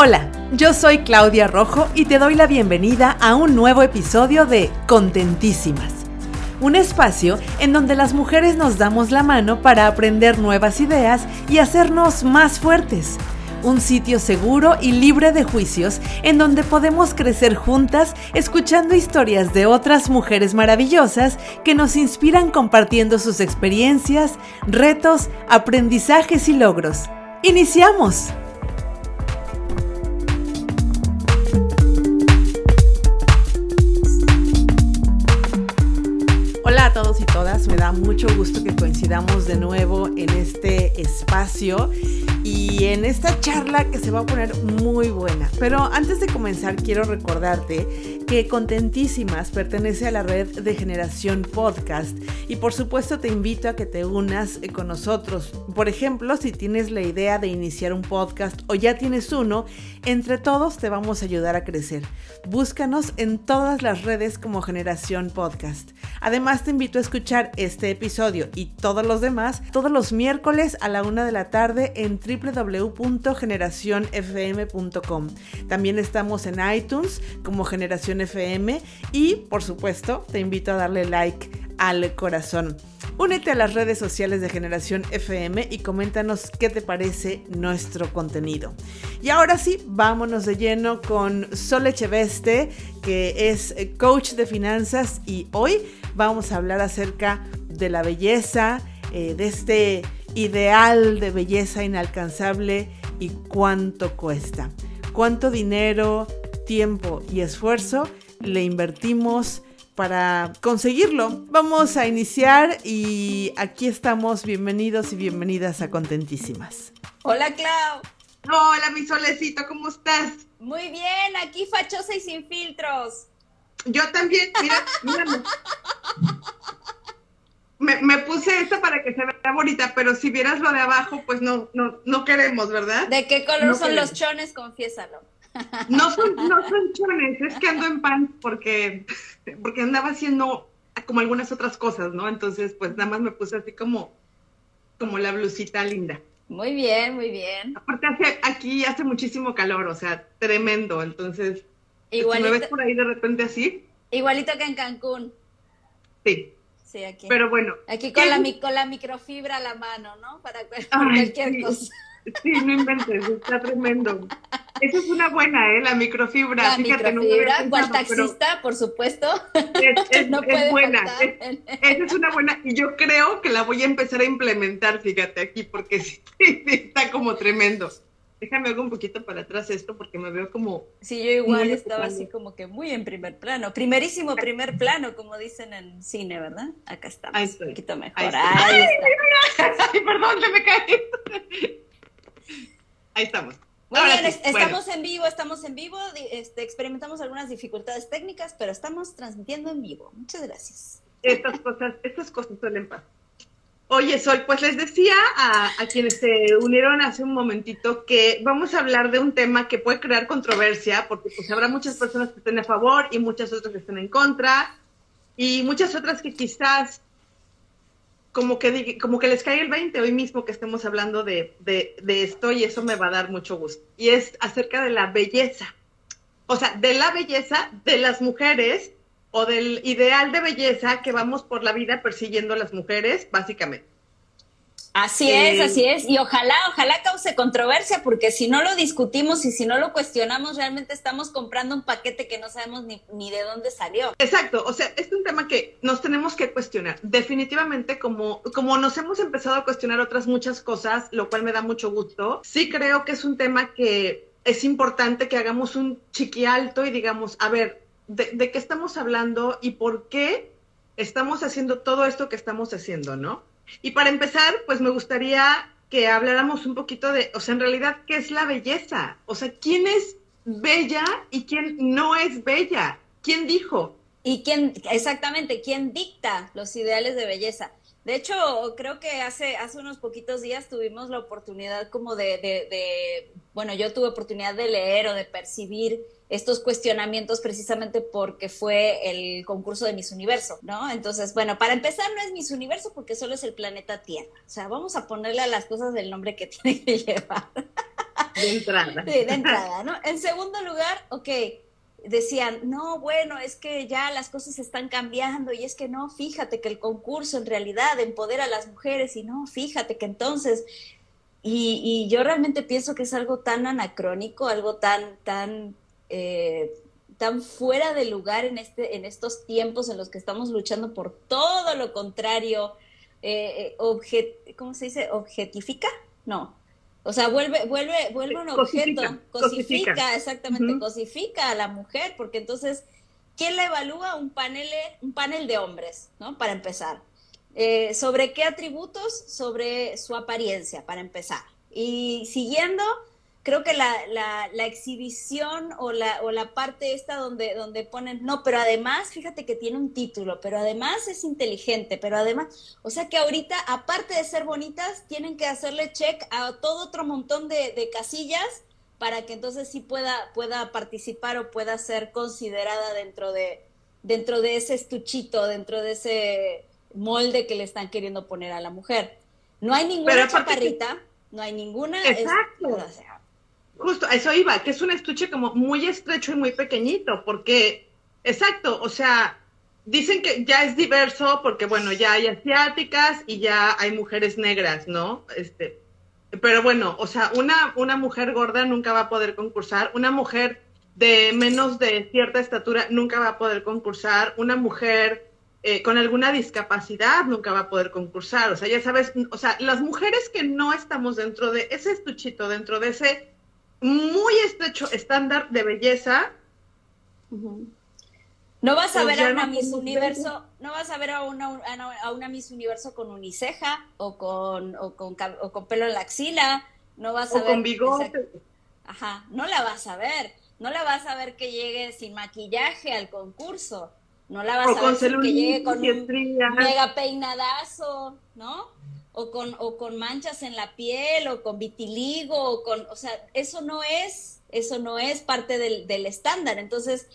Hola, yo soy Claudia Rojo y te doy la bienvenida a un nuevo episodio de Contentísimas. Un espacio en donde las mujeres nos damos la mano para aprender nuevas ideas y hacernos más fuertes. Un sitio seguro y libre de juicios en donde podemos crecer juntas escuchando historias de otras mujeres maravillosas que nos inspiran compartiendo sus experiencias, retos, aprendizajes y logros. ¡Iniciamos! A todos y todas, me da mucho gusto que coincidamos de nuevo en este espacio. Y en esta charla que se va a poner muy buena. Pero antes de comenzar quiero recordarte que Contentísimas pertenece a la red de Generación Podcast y por supuesto te invito a que te unas con nosotros. Por ejemplo, si tienes la idea de iniciar un podcast o ya tienes uno, entre todos te vamos a ayudar a crecer. Búscanos en todas las redes como Generación Podcast. Además te invito a escuchar este episodio y todos los demás todos los miércoles a la una de la tarde en www.generacionfm.com. También estamos en iTunes como Generación FM y por supuesto te invito a darle like al corazón. Únete a las redes sociales de Generación FM y coméntanos qué te parece nuestro contenido. Y ahora sí, vámonos de lleno con Sol Echeveste, que es coach de finanzas y hoy vamos a hablar acerca de la belleza, eh, de este ideal de belleza inalcanzable y cuánto cuesta. Cuánto dinero, tiempo y esfuerzo le invertimos para conseguirlo. Vamos a iniciar y aquí estamos. Bienvenidos y bienvenidas a Contentísimas. Hola, Clau. Hola, mi solecito, ¿cómo estás? Muy bien, aquí fachosa y sin filtros. Yo también, mira, mírame. Me, me, puse esto para que se vea bonita, pero si vieras lo de abajo, pues no, no, no queremos, ¿verdad? ¿De qué color no son queremos. los chones? Confiésalo. No son, no son chones, es que ando en pan porque, porque andaba haciendo como algunas otras cosas, ¿no? Entonces, pues nada más me puse así como, como la blusita linda. Muy bien, muy bien. Aparte, hace, aquí hace muchísimo calor, o sea, tremendo. Entonces, Igualito, si me ves por ahí de repente así. Igualito que en Cancún. Sí. Sí, aquí. Pero bueno. Aquí con la, con la microfibra a la mano, ¿no? Para cualquier sí. cosa. Sí, no inventes, está tremendo. Esa es una buena, ¿eh? La microfibra. La Fíjate, microfibra, no cual taxista, por supuesto. Es, es, no es buena. Es, esa es una buena. Y yo creo que la voy a empezar a implementar, fíjate, aquí, porque sí, sí está como tremendo. Déjame hago un poquito para atrás esto porque me veo como... Sí, yo igual estaba así como que muy en primer plano. Primerísimo primer plano, como dicen en cine, ¿verdad? Acá estamos. Estoy. Un poquito mejor. Ahí, Ahí está. Ay, perdón, se me cae. Ahí estamos. Muy Ahora bien, sí. estamos bueno. en vivo, estamos en vivo, este, experimentamos algunas dificultades técnicas, pero estamos transmitiendo en vivo. Muchas gracias. Estas cosas, estas cosas suelen pasar. Oye, Sol, pues les decía a, quienes se unieron hace un momentito que vamos a hablar de un tema que puede crear controversia, porque pues habrá muchas personas que estén a favor y muchas otras que estén en contra, y muchas otras que quizás como que, como que les cae el 20 hoy mismo que estemos hablando de, de esto y eso me va a dar mucho gusto. Y es acerca de la belleza. O sea, de la belleza de las mujeres o del ideal de belleza que vamos por la vida persiguiendo las mujeres, básicamente. Así eh, es, así es. Y ojalá, ojalá cause controversia, porque si no lo discutimos y si no lo cuestionamos, realmente estamos comprando un paquete que no sabemos ni, ni de dónde salió. Exacto, o sea, es un tema que nos tenemos que cuestionar. Definitivamente, como, como nos hemos empezado a cuestionar otras muchas cosas, lo cual me da mucho gusto, sí creo que es un tema que es importante que hagamos un chiqui alto y digamos, a ver, de, qué estamos hablando y por qué estamos haciendo todo esto que estamos haciendo, ¿no? Y para empezar, pues me gustaría que habláramos un poquito de, o sea, en realidad, ¿qué es la belleza? O sea, ¿quién es bella y quién no es bella? ¿Quién dijo? Y quién, exactamente, quién dicta los ideales de belleza. De hecho, creo que hace, hace unos poquitos días tuvimos la oportunidad como de, de, bueno, yo tuve oportunidad de leer o de percibir estos cuestionamientos precisamente porque fue el concurso de Miss Universo, ¿no? Entonces, bueno, para empezar no es Miss Universo porque solo es el planeta Tierra. O sea, vamos a ponerle a las cosas el nombre que tiene que llevar. De entrada. Sí, de entrada, ¿no? En segundo lugar, ok, decían, no, bueno, es que ya las cosas están cambiando y es que no, fíjate que el concurso en realidad empodera a las mujeres y no, fíjate que entonces, y, yo realmente pienso que es algo tan anacrónico, algo tan, tan, eh, tan fuera de lugar en, este, en estos tiempos en los que estamos luchando por todo lo contrario, eh, eh ¿cómo se dice? ¿Objetifica? No, o sea, vuelve, vuelve, vuelve un objeto, cosifica, exactamente, cosifica a la mujer, porque entonces, ¿quién la evalúa? Un panel, un panel de hombres, ¿no? Para empezar. Eh, ¿Sobre qué atributos? Sobre su apariencia, para empezar. Y siguiendo, creo que la, la, la, exhibición o la, o la parte esta donde, donde ponen, no, pero además, fíjate que tiene un título, pero además es inteligente, pero además, o sea que ahorita, aparte de ser bonitas, tienen que hacerle check a todo otro montón de, de casillas para que entonces sí pueda, pueda participar o pueda ser considerada dentro de, dentro de ese estuchito, dentro de ese molde que le están queriendo poner a la mujer. No hay ninguna chaparrita, no hay ninguna... Exacto. Justo, a eso iba, que es un estuche como muy estrecho y muy pequeñito, porque, exacto, o sea, dicen que ya es diverso porque, bueno, ya hay asiáticas y ya hay mujeres negras, ¿no? Este, pero bueno, o sea, una, una mujer gorda nunca va a poder concursar, una mujer de menos de cierta estatura nunca va a poder concursar, una mujer eh, con alguna discapacidad nunca va a poder concursar, o sea, ya sabes, o sea, las mujeres que no estamos dentro de ese estuchito, dentro de ese muy estrecho estándar de belleza. No vas a pues ver a una Miss Universo, no vas a ver a una, a una Miss Universo con uniceja o con, o con, o con pelo en la axila, no vas a ver. con bigote. Ajá, no la vas a ver, no la vas a ver que llegue sin maquillaje al concurso, no la vas a ver que llegue con un mega peinadazo, ¿no? O con, o con manchas en la piel, o con vitiligo, o con, o sea, eso no es, eso no es parte del, del estándar. Entonces,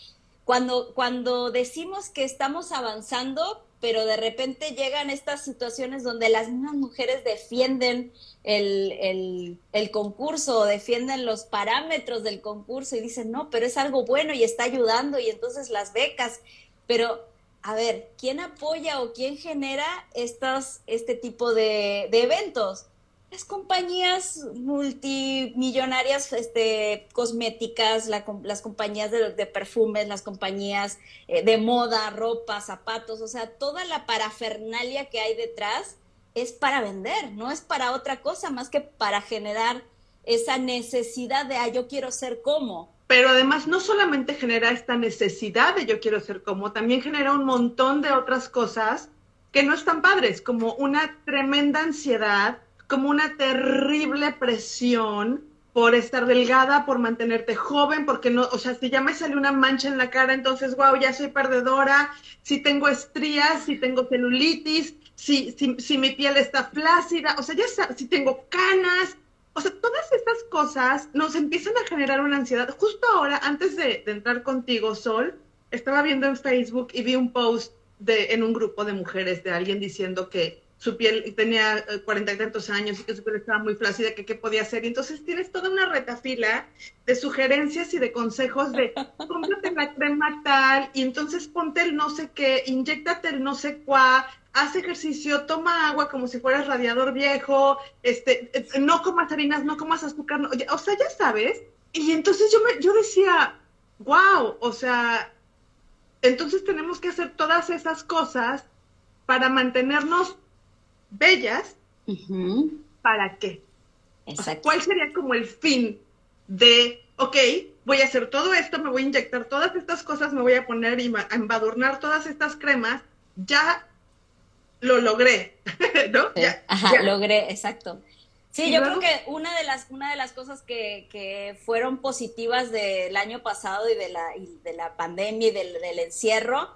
cuando, cuando decimos que estamos avanzando, pero de repente llegan estas situaciones donde las mismas mujeres defienden el, el, el, concurso, defienden los parámetros del concurso y dicen, no, pero es algo bueno y está ayudando y entonces las becas, pero a ver, ¿quién apoya o quién genera estos, este tipo de, eventos? Las compañías multimillonarias este, cosméticas, las compañías de, perfumes, las compañías eh, de moda, ropa, zapatos, o sea, toda la parafernalia que hay detrás es para vender, no es para otra cosa más que para generar esa necesidad de, ah, yo quiero ser como pero además no solamente genera esta necesidad de yo quiero ser como, también genera un montón de otras cosas que no están padres, como una tremenda ansiedad, como una terrible presión por estar delgada, por mantenerte joven, porque no, o sea, si ya me sale una mancha en la cara, entonces, wow, ya soy perdedora, si tengo estrías, si tengo celulitis, si, si, si mi piel está flácida, o sea, ya si tengo canas, o sea, todas estas cosas nos empiezan a generar una ansiedad. Justo ahora, antes de, entrar contigo, Sol, estaba viendo en Facebook y vi un post de, en un grupo de mujeres de alguien diciendo que su piel tenía eh, cuarenta y tantos años y que su piel estaba muy flácida, que qué podía hacer. Y entonces tienes toda una retafila de sugerencias y de consejos de cómprate la crema tal, y entonces ponte el no sé qué, inyectate el no sé cuá, haz ejercicio, toma agua como si fueras radiador viejo, este, no comas harinas, no comas azúcar, o sea, ya sabes. Y entonces yo, me, yo decía, wow, o sea, entonces tenemos que hacer todas esas cosas para mantenernos bellas. ¿Para qué? ¿Cuál sería como el fin de, ok, voy a hacer todo esto, me voy a inyectar todas estas cosas, me voy a poner y a embadurnar todas estas cremas, ya lo logré, ¿no? Ajá, logré, exacto. Sí, yo creo que una de las, una de las cosas que, que fueron positivas del año pasado y de la, de la pandemia y del, encierro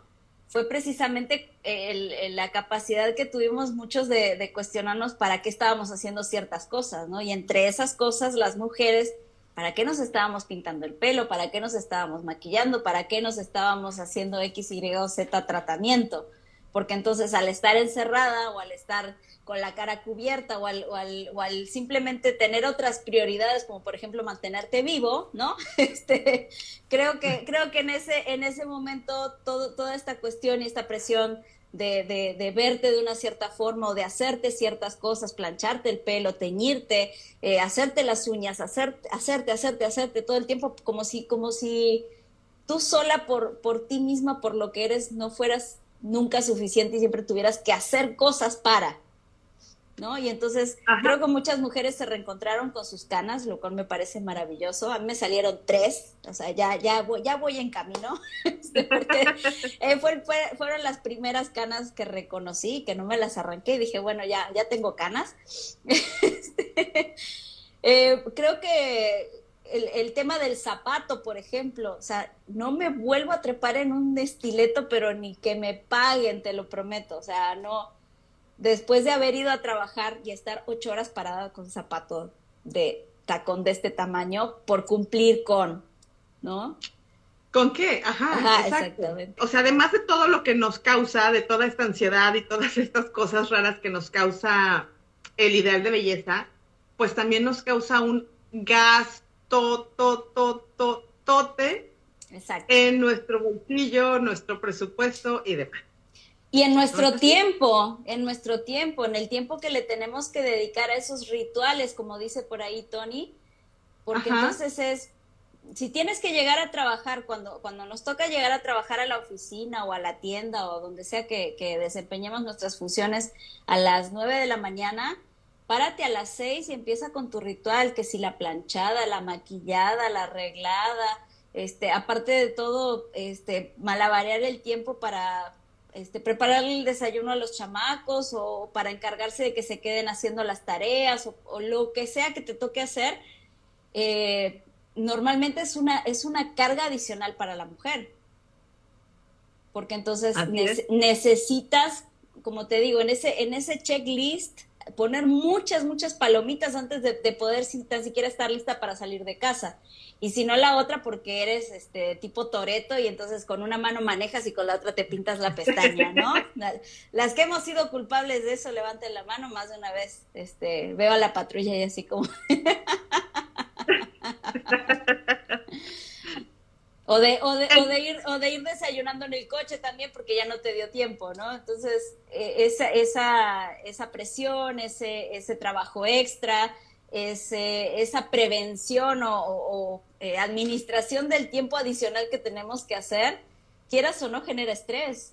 fue precisamente el, la capacidad que tuvimos muchos de, de, cuestionarnos para qué estábamos haciendo ciertas cosas, ¿no? Y entre esas cosas, las mujeres, ¿para qué nos estábamos pintando el pelo? ¿Para qué nos estábamos maquillando? ¿Para qué nos estábamos haciendo X, Y o Z tratamiento? Porque entonces al estar encerrada o al estar con la cara cubierta o al, o al, simplemente tener otras prioridades, como por ejemplo mantenerte vivo, ¿no? Este, creo que, creo que en ese, en ese momento todo, toda esta cuestión y esta presión de, de, verte de una cierta forma o de hacerte ciertas cosas, plancharte el pelo, teñirte, eh, hacerte las uñas, hacer, hacerte, hacerte, hacerte todo el tiempo como si, como si tú sola por, por ti misma, por lo que eres, no fueras nunca suficiente y siempre tuvieras que hacer cosas para. ¿no? Y entonces Ajá. creo que muchas mujeres se reencontraron con sus canas, lo cual me parece maravilloso. A mí me salieron tres, o sea, ya, ya, voy, ya voy en camino, este, porque eh, fue, fue, fueron las primeras canas que reconocí, que no me las arranqué y dije, bueno, ya, ya tengo canas. Este, eh, creo que el, el, tema del zapato, por ejemplo, o sea, no me vuelvo a trepar en un estileto, pero ni que me paguen, te lo prometo, o sea, no después de haber ido a trabajar y estar ocho horas parada con zapato de tacón de este tamaño por cumplir con, ¿no? ¿Con qué? Ajá, Ajá exactamente. O sea, además de todo lo que nos causa, de toda esta ansiedad y todas estas cosas raras que nos causa el ideal de belleza, pues también nos causa un gasto, to, to, to, tote Exacto. en nuestro bolsillo, nuestro presupuesto y demás. Y en nuestro tiempo, en nuestro tiempo, en el tiempo que le tenemos que dedicar a esos rituales, como dice por ahí Tony, porque Ajá. entonces es, si tienes que llegar a trabajar, cuando, cuando nos toca llegar a trabajar a la oficina o a la tienda o donde sea que, que desempeñemos nuestras funciones a las nueve de la mañana, párate a las seis y empieza con tu ritual, que si la planchada, la maquillada, la arreglada, este, aparte de todo, este, malabarear el tiempo para este, prepararle el desayuno a los chamacos o para encargarse de que se queden haciendo las tareas o, o lo que sea que te toque hacer, eh, normalmente es una, es una carga adicional para la mujer. Porque entonces ne necesitas, como te digo, en ese, en ese checklist, poner muchas, muchas palomitas antes de, de poder si, tan siquiera estar lista para salir de casa y si no la otra porque eres este tipo Toreto y entonces con una mano manejas y con la otra te pintas la pestaña, ¿no? Las que hemos sido culpables de eso, levanten la mano más de una vez. Este, veo a la patrulla y así como O de, o, de, o, de ir, o de ir desayunando en el coche también porque ya no te dio tiempo, ¿no? Entonces, e, esa, esa, esa presión, ese, ese trabajo extra, ese, esa prevención o, o eh, administración del tiempo adicional que tenemos que hacer, quieras o no, genera estrés.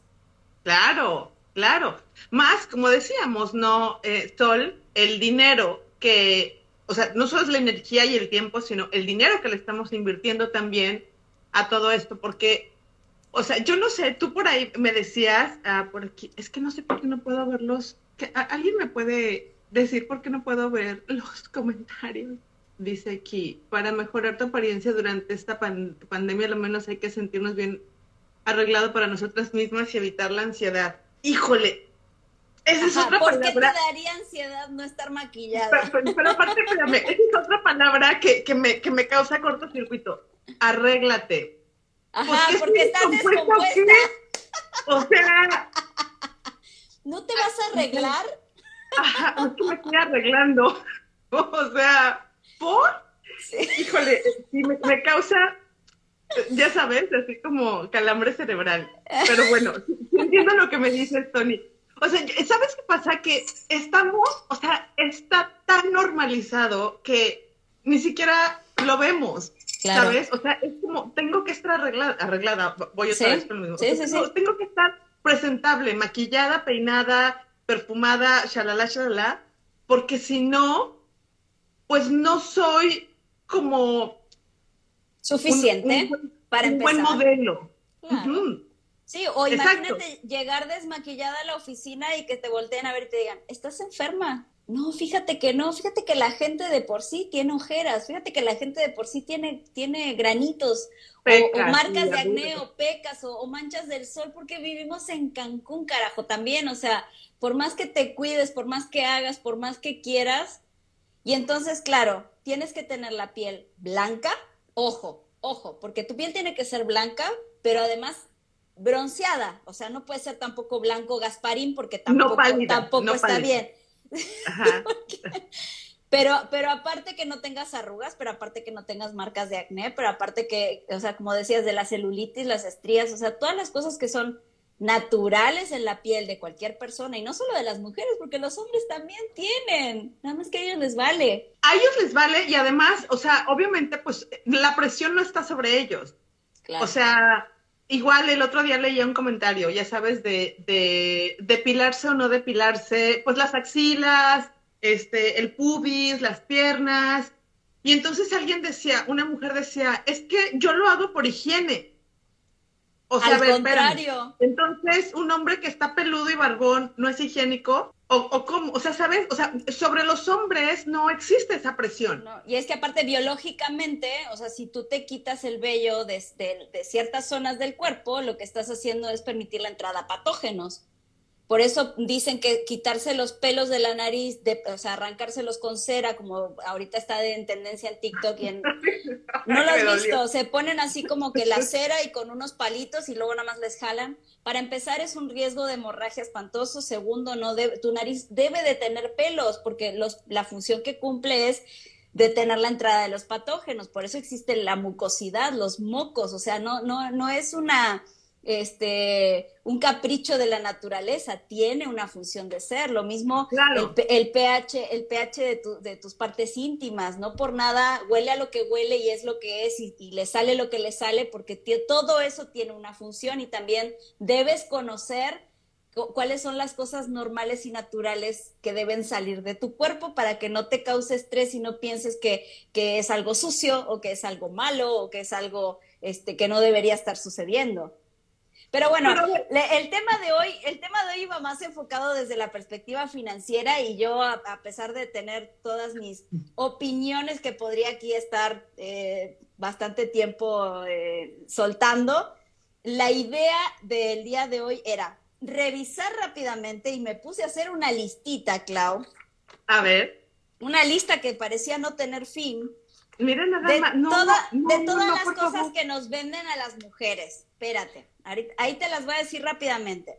Claro, claro. Más, como decíamos, no, eh, Sol, el dinero que, o sea, no solo es la energía y el tiempo, sino el dinero que le estamos invirtiendo también a todo esto, porque, o sea, yo no sé, tú por ahí me decías, ah, por aquí, es que no sé por qué no puedo verlos, que, ¿alguien me puede decir por qué no puedo ver los comentarios? Dice aquí, para mejorar tu apariencia durante esta pan pandemia, lo menos hay que sentirnos bien arreglado para nosotras mismas y evitar la ansiedad. Híjole, esa es Ajá, otra ¿Por palabra. qué te daría ansiedad no estar maquillada? Pero, pero, pero aparte, espérame, esa es otra palabra que, que, me, que me causa cortocircuito. Arréglate. Ajá, pues, porque estás descompuesta. O sea. ¿No te vas a arreglar? Ajá, que me estoy arreglando. O sea, ¿por? Sí. Híjole, sí, me, me, causa, ya sabes, así como calambre cerebral. Pero bueno, entiendo lo que me dices, Tony. O sea, ¿sabes qué pasa? Que estamos, o sea, está tan normalizado que ni siquiera lo vemos. Claro. ¿Sabes? O sea, es como, tengo que estar arreglada, arreglada voy otra sí. vez con lo mismo. Sí, o sea, sí, tengo, tengo, que estar presentable, maquillada, peinada, perfumada, shalala, shalala, porque si no, pues no soy como suficiente un, un, para un empezar. buen modelo. Claro. Uh -huh. Sí, o Exacto. imagínate llegar desmaquillada a la oficina y que te volteen a ver y te digan, ¿estás enferma? No, fíjate que no, fíjate que la gente de por sí tiene ojeras, fíjate que la gente de por sí tiene, tiene granitos pecas, o, o, marcas de acné o pecas o, o, manchas del sol porque vivimos en Cancún, carajo, también, o sea, por más que te cuides, por más que hagas, por más que quieras, y entonces, claro, tienes que tener la piel blanca, ojo, ojo, porque tu piel tiene que ser blanca, pero además bronceada, o sea, no puede ser tampoco blanco Gasparín porque tampoco, tampoco está bien. pero, pero aparte que no tengas arrugas, pero aparte que no tengas marcas de acné, pero aparte que, o sea, como decías, de la celulitis, las estrías, o sea, todas las cosas que son naturales en la piel de cualquier persona y no solo de las mujeres, porque los hombres también tienen, nada más que a ellos les vale. A ellos les vale y además, o sea, obviamente, pues la presión no está sobre ellos. O sea, igual el otro día leía un comentario, ya sabes, de, de depilarse o no depilarse, pues las axilas, este, el pubis, las piernas. Y entonces alguien decía, una mujer decía, es que yo lo hago por higiene. O sea, Al contrario. Entonces, un hombre que está peludo y barbón no es higiénico. O, o cómo, o sea, ¿sabes? O sea, sobre los hombres no existe esa presión. y es que aparte biológicamente, o sea, si tú te quitas el vello de, de ciertas zonas del cuerpo, lo que estás haciendo es permitir la entrada a patógenos. Por eso dicen que quitarse los pelos de la nariz, de, o sea, arrancárselos con cera, como ahorita está en tendencia en TikTok y en... No lo has visto, se ponen así como que la cera y con unos palitos y luego nada más les jalan. Para empezar es un riesgo de hemorragia espantoso. Segundo, no debe, tu nariz debe de tener pelos porque los, la función que cumple es detener la entrada de los patógenos. Por eso existe la mucosidad, los mocos. O sea, no, no, no es una este, un capricho de la naturaleza, tiene una función de ser. Lo mismo el, pH, el pH de, de, tus partes íntimas, no por nada huele a lo que huele y es lo que es y, le sale lo que le sale, porque todo eso tiene una función y también debes conocer cuáles son las cosas normales y naturales que deben salir de tu cuerpo para que no te cause estrés y no pienses que, que es algo sucio o que es algo malo o que es algo este, que no debería estar sucediendo. Pero bueno, el tema de hoy, el tema de hoy iba más enfocado desde la perspectiva financiera y yo, a, pesar de tener todas mis opiniones que podría aquí estar eh, bastante tiempo eh, soltando, la idea del día de hoy era revisar rápidamente y me puse a hacer una listita, Clau. A ver. Una lista que parecía no tener fin. Miren nada de, más. de todas las cosas que nos venden a las mujeres. Espérate. Ahí te las voy a decir rápidamente.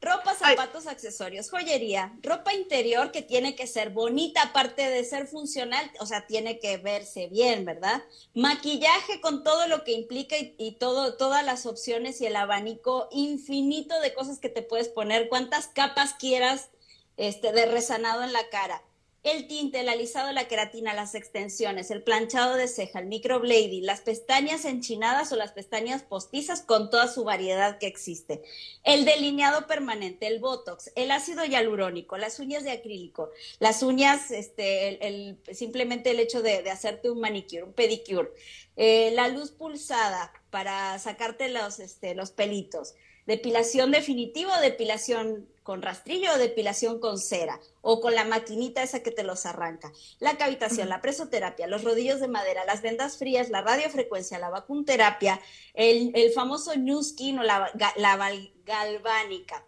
Ropa, zapatos, accesorios, joyería, ropa interior que tiene que ser bonita, aparte de ser funcional, o sea, tiene que verse bien, ¿verdad? Maquillaje con todo lo que implica y, todo, todas las opciones y el abanico infinito de cosas que te puedes poner, cuántas capas quieras este, de resanado en la cara el tinte, el alisado la queratina, las extensiones, el planchado de ceja, el microblading, las pestañas enchinadas o las pestañas postizas con toda su variedad que existe, el delineado permanente, el botox, el ácido hialurónico, las uñas de acrílico, las uñas, este, el, simplemente el hecho de, hacerte un manicure, un pedicure, eh, la luz pulsada para sacarte los, este, los pelitos, depilación definitiva o depilación con rastrillo o depilación con cera o con la maquinita esa que te los arranca. La cavitación, la presoterapia, los rodillos de madera, las vendas frías, la radiofrecuencia, la vacunterapia, el, el famoso New Skin o la, la galvánica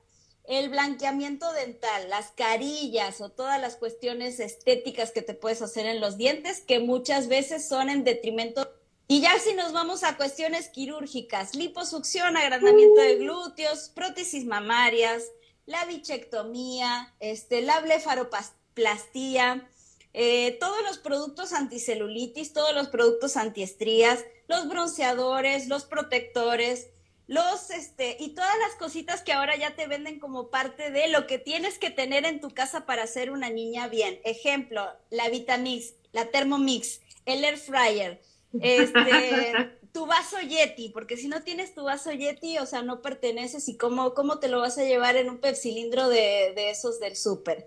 el blanqueamiento dental, las carillas o todas las cuestiones estéticas que te puedes hacer en los dientes, que muchas veces son en detrimento y ya si nos vamos a cuestiones quirúrgicas, liposucción, agrandamiento de glúteos, prótesis mamarias, la bichectomía, este, la blefaroplastía, eh, todos los productos anticelulitis, todos los productos antiestrías, los bronceadores, los protectores, los, este, y todas las cositas que ahora ya te venden como parte de lo que tienes que tener en tu casa para ser una niña bien. Ejemplo, la Vitamix, la Thermomix, el Air Fryer, este, tu vaso Yeti, porque si no tienes tu vaso Yeti, o sea, no perteneces y cómo, cómo te lo vas a llevar en un pepsilindro de, de esos del súper.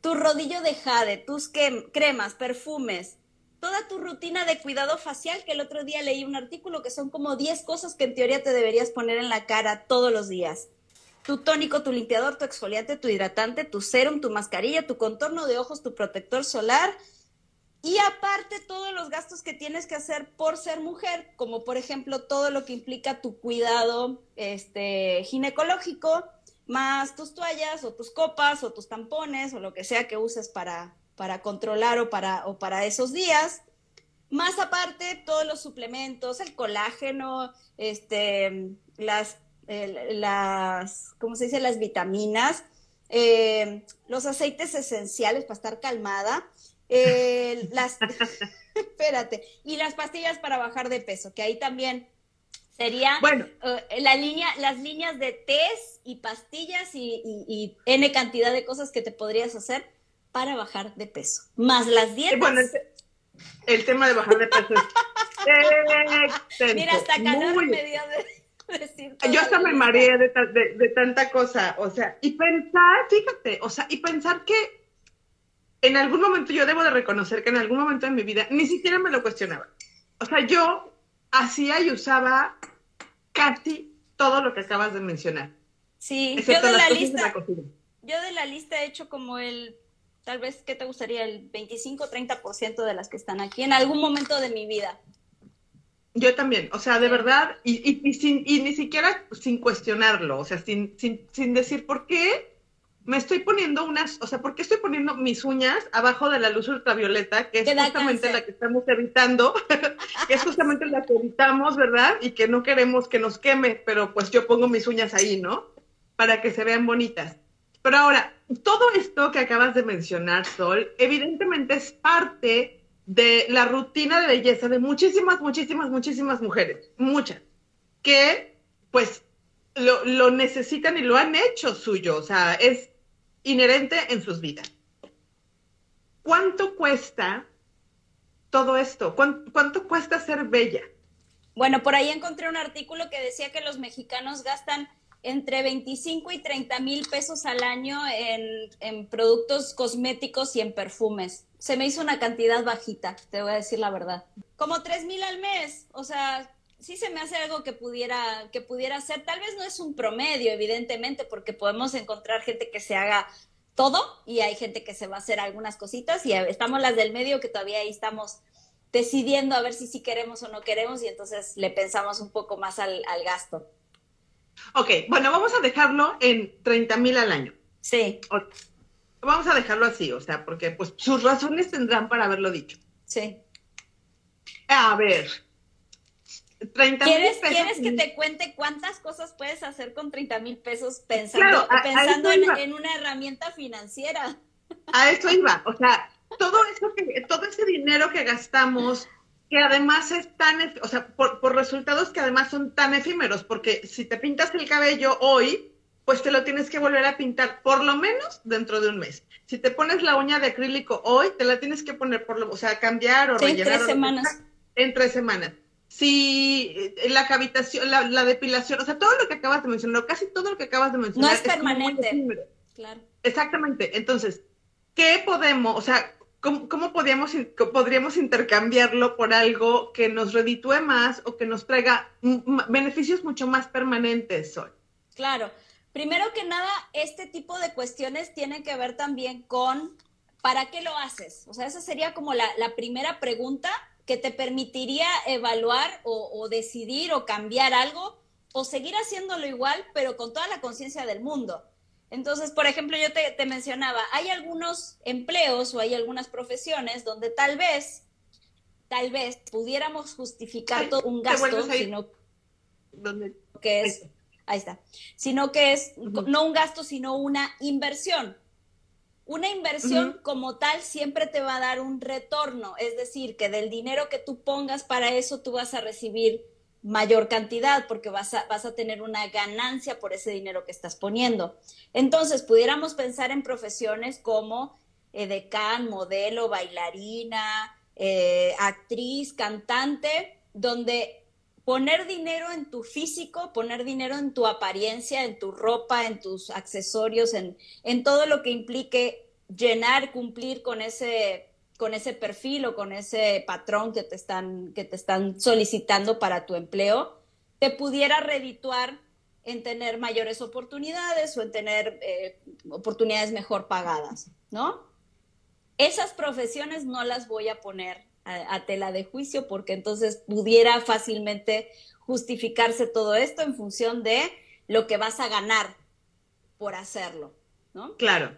Tu rodillo de jade, tus cremas, perfumes, toda tu rutina de cuidado facial, que el otro día leí un artículo que son como 10 cosas que en teoría te deberías poner en la cara todos los días. Tu tónico, tu limpiador, tu exfoliante, tu hidratante, tu serum, tu mascarilla, tu contorno de ojos, tu protector solar, y aparte todos los gastos que tienes que hacer por ser mujer, como por ejemplo todo lo que implica tu cuidado este, ginecológico, más tus toallas o tus copas o tus tampones o lo que sea que uses para, para controlar o para, o para esos días. Más aparte, todos los suplementos, el colágeno, este, las las, ¿cómo se dice? Las vitaminas, eh, los aceites esenciales para estar calmada, eh, las, espérate, y las pastillas para bajar de peso, que ahí también sería bueno. la línea, las líneas de test y pastillas y, y, N cantidad de cosas que te podrías hacer para bajar de peso, más las dietas. Bueno, el, tema de bajar de peso es Mira, hasta calor me dio de Yo hasta me mareé de, de, tanta cosa, o sea, y pensar, fíjate, o sea, y pensar que en algún momento yo debo de reconocer que en algún momento de mi vida ni siquiera me lo cuestionaba. O sea, yo hacía y usaba casi todo lo que acabas de mencionar. Sí, yo de la lista, yo de la lista he hecho como el tal vez, ¿qué te gustaría? El 25-30% de las que están aquí en algún momento de mi vida. Yo también, o sea, de verdad, y, y, sin, y ni siquiera sin cuestionarlo, o sea, sin, sin, sin decir por qué me estoy poniendo unas, o sea, ¿por qué estoy poniendo mis uñas abajo de la luz ultravioleta, que es justamente la que estamos evitando, que es justamente la que evitamos, ¿verdad? Y que no queremos que nos queme, pero pues yo pongo mis uñas ahí, ¿no? Para que se vean bonitas. Pero ahora, todo esto que acabas de mencionar, Sol, evidentemente es parte de la rutina de belleza de muchísimas, muchísimas, muchísimas mujeres, muchas, que pues lo, necesitan y lo han hecho suyo, o sea, es inherente en sus vidas. ¿Cuánto cuesta todo esto? ¿Cuánto, cuesta ser bella? Bueno, por ahí encontré un artículo que decía que los mexicanos gastan entre 25 y 30 mil pesos al año en, productos cosméticos y en perfumes. Se me hizo una cantidad bajita, te voy a decir la verdad. Como 3 mil al mes, o sea, sí se me hace algo que pudiera, que pudiera ser. Tal vez no es un promedio, evidentemente, porque podemos encontrar gente que se haga todo y hay gente que se va a hacer algunas cositas y estamos las del medio que todavía ahí estamos decidiendo a ver si sí queremos o no queremos y entonces le pensamos un poco más al, al gasto. Ok, bueno, vamos a dejarlo en 30 mil al año. Sí. Vamos a dejarlo así, o sea, porque pues sus razones tendrán para haberlo dicho. Sí. A ver. 30 ¿Quieres, pesos. ¿Quieres que te cuente cuántas cosas puedes hacer con 30 mil pesos pensando, pensando en, una herramienta financiera? A eso iba. O sea, todo eso que, todo ese dinero que gastamos que además es tan, o sea, por, resultados que además son tan efímeros, porque si te pintas el cabello hoy, pues te lo tienes que volver a pintar por lo menos dentro de un mes. Si te pones la uña de acrílico hoy, te la tienes que poner por lo, o sea, cambiar o rellenar. En tres semanas. En tres semanas. Si eh, la cavitación, la, depilación, o sea, todo lo que acabas de mencionar, casi todo lo que acabas de mencionar. No es, permanente. Claro. Exactamente. Entonces, ¿qué podemos, o sea, ¿Cómo, podríamos, podríamos intercambiarlo por algo que nos reditúe más o que nos traiga beneficios mucho más permanentes, Sol? Claro. Primero que nada, este tipo de cuestiones tienen que ver también con ¿para qué lo haces? O sea, esa sería como la, primera pregunta que te permitiría evaluar o, o decidir o cambiar algo o seguir haciéndolo igual, pero con toda la conciencia del mundo. Entonces, por ejemplo, yo te, mencionaba, hay algunos empleos o hay algunas profesiones donde tal vez, tal vez pudiéramos justificar todo un gasto, sino que es, ahí está, sino que es no un gasto, sino una inversión. Una inversión como tal siempre te va a dar un retorno, es decir, que del dinero que tú pongas para eso tú vas a recibir mayor cantidad porque vas a, vas a tener una ganancia por ese dinero que estás poniendo. Entonces, pudiéramos pensar en profesiones como eh, decán, modelo, bailarina, eh, actriz, cantante, donde poner dinero en tu físico, poner dinero en tu apariencia, en tu ropa, en tus accesorios, en, en todo lo que implique llenar, cumplir con ese con ese perfil o con ese patrón que te están, que te están solicitando para tu empleo, te pudiera redituar en tener mayores oportunidades o en tener eh, oportunidades mejor pagadas, ¿no? Esas profesiones no las voy a poner a, tela de juicio porque entonces pudiera fácilmente justificarse todo esto en función de lo que vas a ganar por hacerlo, ¿no? Claro.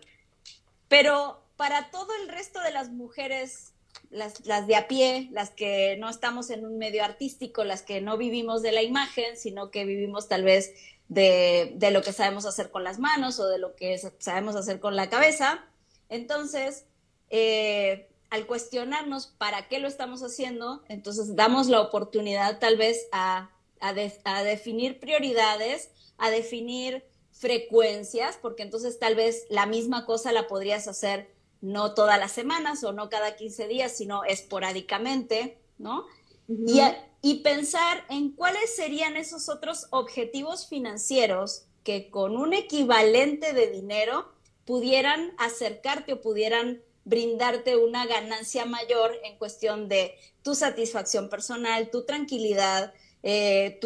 Pero para todo el resto de las mujeres las, las, de a pie, las que no estamos en un medio artístico, las que no vivimos de la imagen, sino que vivimos tal vez de, de lo que sabemos hacer con las manos o de lo que sabemos hacer con la cabeza. Entonces, eh, al cuestionarnos para qué lo estamos haciendo, entonces damos la oportunidad tal vez a, a, definir prioridades, a definir frecuencias, porque entonces tal vez la misma cosa la podrías hacer no todas las semanas o no cada 15 días, sino esporádicamente, ¿no? y, y pensar en cuáles serían esos otros objetivos financieros que con un equivalente de dinero pudieran acercarte o pudieran brindarte una ganancia mayor en cuestión de tu satisfacción personal, tu tranquilidad, eh,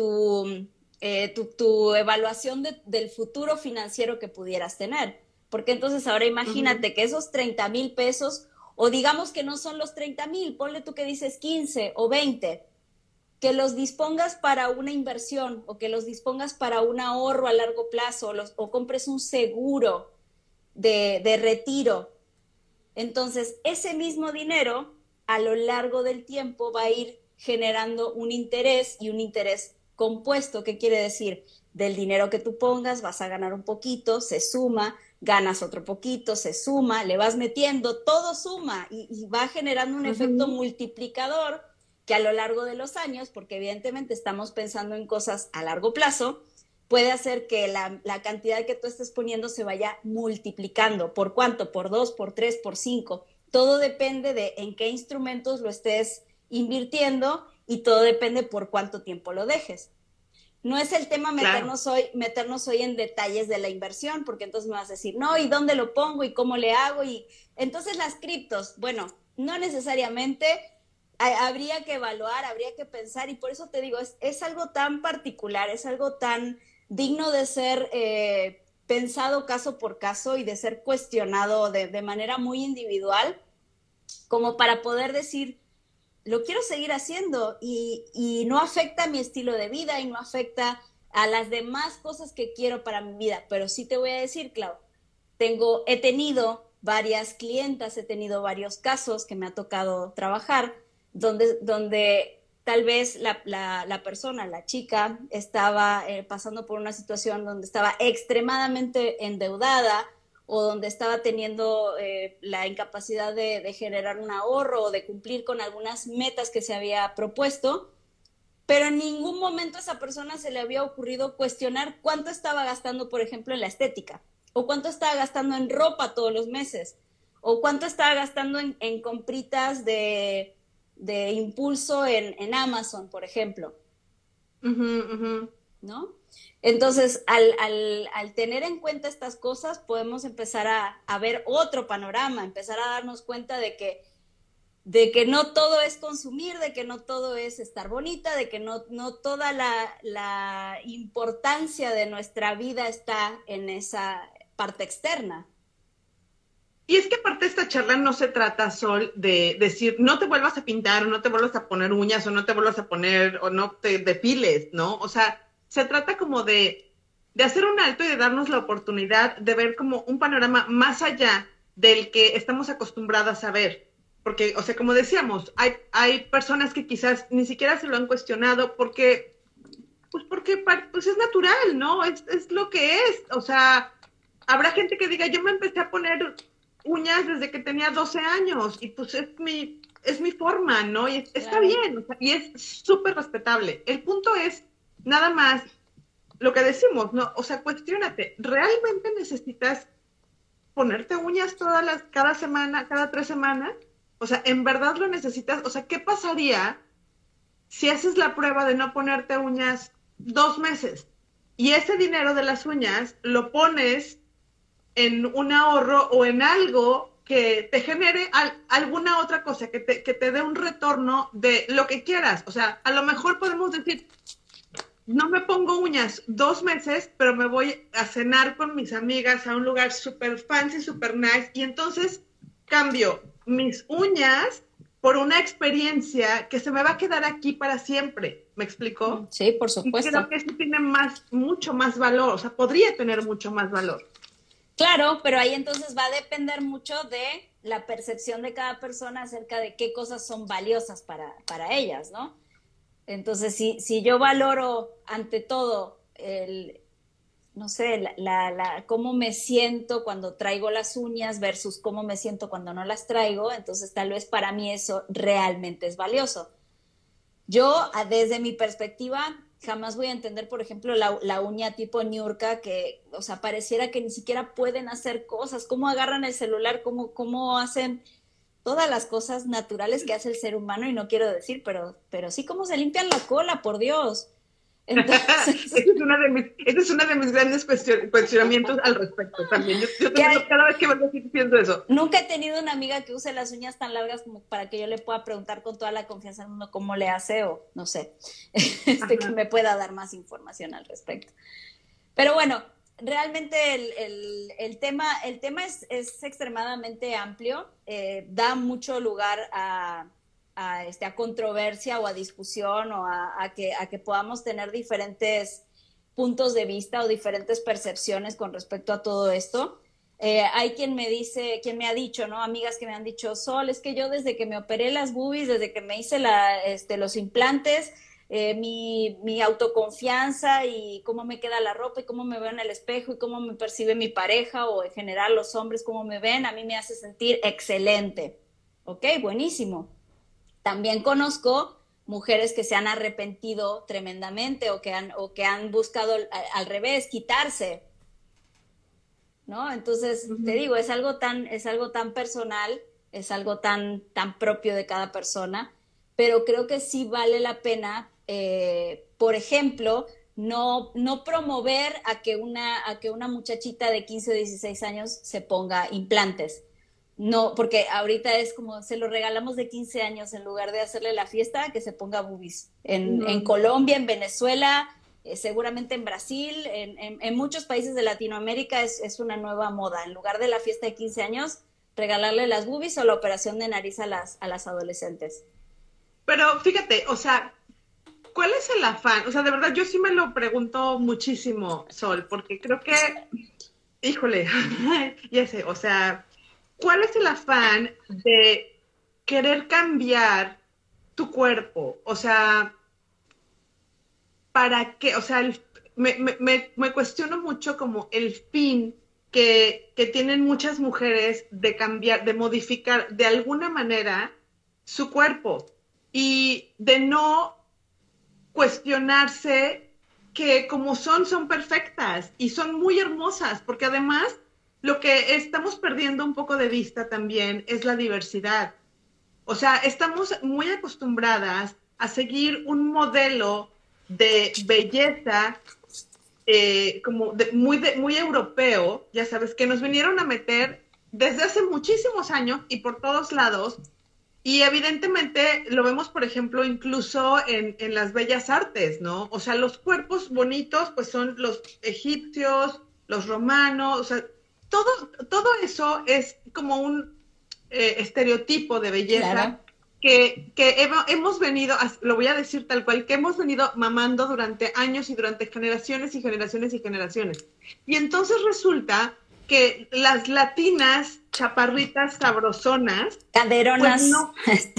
eh, tu, tu, evaluación del futuro financiero que pudieras tener. Porque entonces ahora imagínate que esos 30 mil pesos, o digamos que no son los 30 mil, ponle tú que dices 15 o 20, que los dispongas para una inversión o que los dispongas para un ahorro a largo plazo o, compres un seguro de, de retiro entonces, ese mismo dinero a lo largo del tiempo va a ir generando un interés y un interés compuesto. ¿Qué quiere decir? Del dinero que tú pongas vas a ganar un poquito, se suma, ganas otro poquito, se suma, le vas metiendo, todo suma y, va generando un efecto multiplicador que a lo largo de los años, porque evidentemente estamos pensando en cosas a largo plazo, puede hacer que la, cantidad que tú estés poniendo se vaya multiplicando. ¿Por cuánto? Por dos, por tres, por cinco. Todo depende de en qué instrumentos lo estés invirtiendo y todo depende por cuánto tiempo lo dejes. No es el tema meternos, hoy, meternos hoy en detalles de la inversión, porque entonces me vas a decir, no, ¿y dónde lo pongo? ¿Y cómo le hago? Y entonces las criptos, bueno, no necesariamente habría que evaluar, habría que pensar, y por eso te digo, es, es algo tan particular, es algo tan digno de ser eh, pensado caso por caso y de ser cuestionado de, manera muy individual, como para poder decir, lo quiero seguir haciendo y, no afecta mi estilo de vida y no afecta a las demás cosas que quiero para mi vida. Pero sí te voy a decir, Clau, tengo, he tenido varias clientas, he tenido varios casos que me ha tocado trabajar, donde, donde tal vez la, persona, la chica, estaba eh, pasando por una situación donde estaba extremadamente endeudada o donde estaba teniendo eh, la incapacidad de, generar un ahorro o de cumplir con algunas metas que se había propuesto, pero en ningún momento a esa persona se le había ocurrido cuestionar cuánto estaba gastando, por ejemplo, en la estética, o cuánto estaba gastando en ropa todos los meses, o cuánto estaba gastando en compritas de de impulso en, Amazon, por ejemplo. ¿No? Entonces, al, tener en cuenta estas cosas, podemos empezar a, ver otro panorama, empezar a darnos cuenta de que, de que no todo es consumir, de que no todo es estar bonita, de que no, no toda la, la importancia de nuestra vida está en esa parte externa. Y es que aparte esta charla no se trata, Sol, de decir, no te vuelvas a pintar, o no te vuelvas a poner uñas, o no te vuelvas a poner, o no te depiles, ¿no? O sea, se trata como de, de hacer un alto y de darnos la oportunidad de ver como un panorama más allá del que estamos acostumbradas a ver. Porque, o sea, como decíamos, hay, hay personas que quizás ni siquiera se lo han cuestionado porque, pues porque pues es natural, ¿no? Es, es lo que es. O sea, habrá gente que diga, yo me empecé a poner uñas desde que tenía 12 años y pues es mi, es mi forma, ¿no? Y está bien, y es súper respetable. El punto es, nada más, lo que decimos, ¿no? O sea, cuestionate, ¿realmente necesitas ponerte uñas todas las, cada semana, cada tres semanas? O sea, ¿en verdad lo necesitas? O sea, ¿qué pasaría si haces la prueba de no ponerte uñas dos meses? Y ese dinero de las uñas lo pones en un ahorro o en algo que te genere alguna otra cosa, que te, que te dé un retorno de lo que quieras. O sea, a lo mejor podemos decir, no me pongo uñas dos meses, pero me voy a cenar con mis amigas a un lugar súper fancy, súper nice, y entonces cambio mis uñas por una experiencia que se me va a quedar aquí para siempre. ¿Me explicó? Sí, por supuesto. creo que eso tiene más, mucho más valor, o sea, podría tener mucho más valor. Claro, pero ahí entonces va a depender mucho de la percepción de cada persona acerca de qué cosas son valiosas para, para ellas, ¿no? Entonces, si, si yo valoro ante todo el, no sé, la, la, cómo me siento cuando traigo las uñas versus cómo me siento cuando no las traigo, entonces tal vez para mí eso realmente es valioso. Yo, desde mi perspectiva, jamás voy a entender, por ejemplo, la, uña tipo Niurka, que, o sea, pareciera que ni siquiera pueden hacer cosas, cómo agarran el celular, cómo, cómo hacen todas las cosas naturales que hace el ser humano, y no quiero decir, pero, pero sí cómo se limpian la cola, por Dios. Entonces... ese, es una de mis, es uno de mis grandes cuestionamientos al respecto también. Yo, cada vez que me lo pienso eso. Nunca he tenido una amiga que use las uñas tan largas como para que yo le pueda preguntar con toda la confianza del mundo cómo le hace o no sé, este, que me pueda dar más información al respecto. Pero bueno, realmente el, el, el tema, el tema es, es extremadamente amplio, eh, da mucho lugar a a, este, a controversia o a discusión o a, que, podamos tener diferentes puntos de vista o diferentes percepciones con respecto a todo esto. Eh, hay quien me dice, quien me ha dicho, ¿no? Amigas que me han dicho, Sol, es que yo desde que me operé las boobies, desde que me hice este, los implantes, eh, mi, mi, autoconfianza y cómo me queda la ropa y cómo me veo en el espejo y cómo me percibe mi pareja o en general los hombres, cómo me ven, a mí me hace sentir excelente. Ok, buenísimo. También conozco mujeres que se han arrepentido tremendamente o que han, o que han buscado al, revés, quitarse. ¿No? Entonces, te digo, es algo tan, es algo tan personal, es algo tan, tan propio de cada persona, pero creo que sí vale la pena, eh, por ejemplo, no, no promover a que, una, a que una muchachita de 15 o 16 años se ponga implantes no, porque ahorita es como se lo regalamos de 15 años en lugar de hacerle la fiesta, que se ponga boobies. En, Colombia, en Venezuela, eh, seguramente en Brasil, en, muchos países de Latinoamérica es, una nueva moda. En lugar de la fiesta de 15 años, regalarle las boobies o la operación de nariz a las, a las adolescentes. Pero fíjate, o sea, ¿cuál es el afán? O sea, de verdad, yo sí me lo pregunto muchísimo, Sol, porque creo que, híjole, ya sé, o sea ¿cuál es el afán de querer cambiar tu cuerpo? O sea, ¿para qué? O sea, me, cuestiono mucho como el fin que, que, tienen muchas mujeres de cambiar, de modificar de alguna manera su cuerpo y de no cuestionarse que como son, son perfectas y son muy hermosas, porque además lo que estamos perdiendo un poco de vista también es la diversidad. O sea, estamos muy acostumbradas a seguir un modelo de belleza eh, como muy, muy europeo, ya sabes, que nos vinieron a meter desde hace muchísimos años y por todos lados. Y evidentemente lo vemos, por ejemplo, incluso en, en las bellas artes, ¿no? O sea, los cuerpos bonitos, pues son los egipcios, los romanos, o sea, todo, todo eso es como un eh, estereotipo de belleza que, hemos venido, lo voy a decir tal cual, que hemos venido mamando durante años y durante generaciones y generaciones y generaciones. Y entonces resulta que las latinas chaparritas sabrosonas, caderonas, pues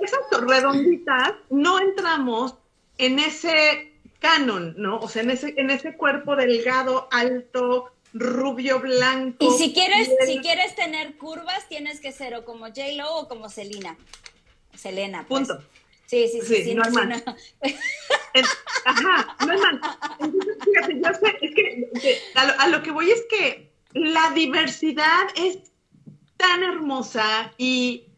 esas redonditas, no entramos en ese canon, ¿no? O sea, en ese, en ese cuerpo delgado, alto, rubio blanco. Y si quieres, si quieres tener curvas, tienes que ser o como J Lo o como Selena. Selena. Pues. Punto. Sí, sí, sí, sí, no, es más. ajá, no es más. Entonces, fíjate, yo sé, es que a lo, que voy es que la diversidad es tan hermosa y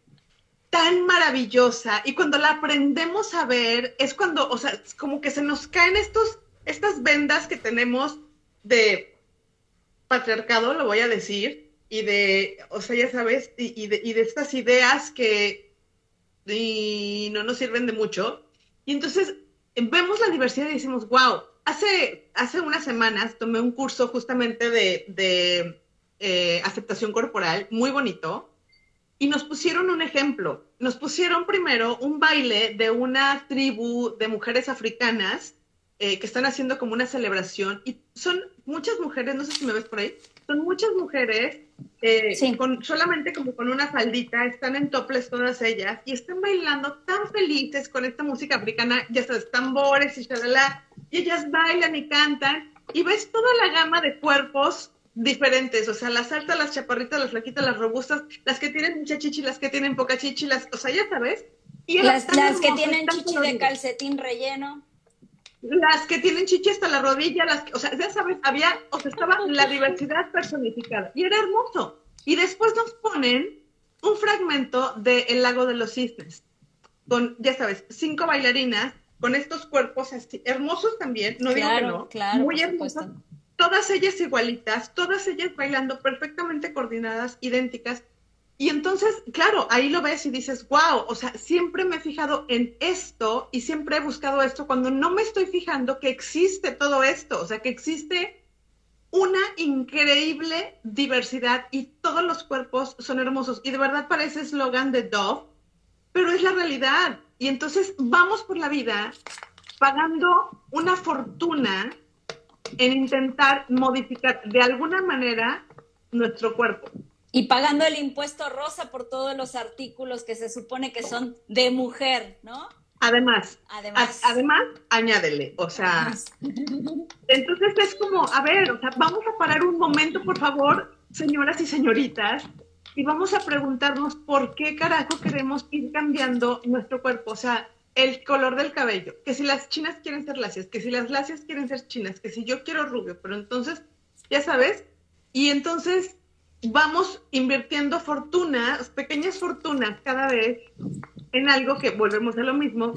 tan maravillosa y cuando la aprendemos a ver es cuando, o sea, como que se nos caen estos, estas vendas que tenemos de patriarcado, lo voy a decir, y de, o sea, ya sabes, y, de, y de, estas ideas que no nos sirven de mucho. Y entonces vemos la diversidad y decimos, wow, hace, hace unas semanas tomé un curso justamente de, de eh, aceptación corporal, muy bonito, y nos pusieron un ejemplo. Nos pusieron primero un baile de una tribu de mujeres africanas eh, que están haciendo como una celebración y son muchas mujeres, no sé si me ves por ahí, son muchas mujeres eh, con, solamente como con una faldita, están en toples todas ellas y están bailando tan felices con esta música africana, ya sabes, tambores y shalala, y ellas bailan y cantan y ves toda la gama de cuerpos diferentes, o sea, las altas, las chaparritas, las flaquitas, las robustas, las que tienen mucha chichi, las que tienen poca chichi, las, o sea, ya sabes. Y las, las que tienen chichi de calcetín relleno las que tienen chichi hasta la rodilla, las que, o sea, ya sabes, había, o sea, estaba la diversidad personificada y era hermoso. Y después nos ponen un fragmento de El lago de los cisnes, con, ya sabes, cinco bailarinas, con estos cuerpos así, hermosos también, no digo que no, claro, muy hermosos, todas ellas igualitas, todas ellas bailando perfectamente coordinadas, idénticas, y entonces, claro, ahí lo ves y dices, wow, o sea, siempre me he fijado en esto y siempre he buscado esto cuando no me estoy fijando que existe todo esto, o sea, que existe una increíble diversidad y todos los cuerpos son hermosos. Y de verdad parece eslogan de Dove, pero es la realidad. Y entonces vamos por la vida pagando una fortuna en intentar modificar de alguna manera nuestro cuerpo. Y pagando el impuesto rosa por todos los artículos que se supone que son de mujer, ¿no? Además, además, además, añádele, o sea, entonces es como, a ver, o sea, vamos a parar un momento, por favor, señoras y señoritas, y vamos a preguntarnos por qué carajo queremos ir cambiando nuestro cuerpo, o sea, el color del cabello, que si las chinas quieren ser lacias, que si las lacias quieren ser chinas, que si yo quiero rubio, pero entonces, ya sabes, y entonces vamos invirtiendo fortunas, pequeñas fortunas cada vez en algo que volvemos a lo mismo,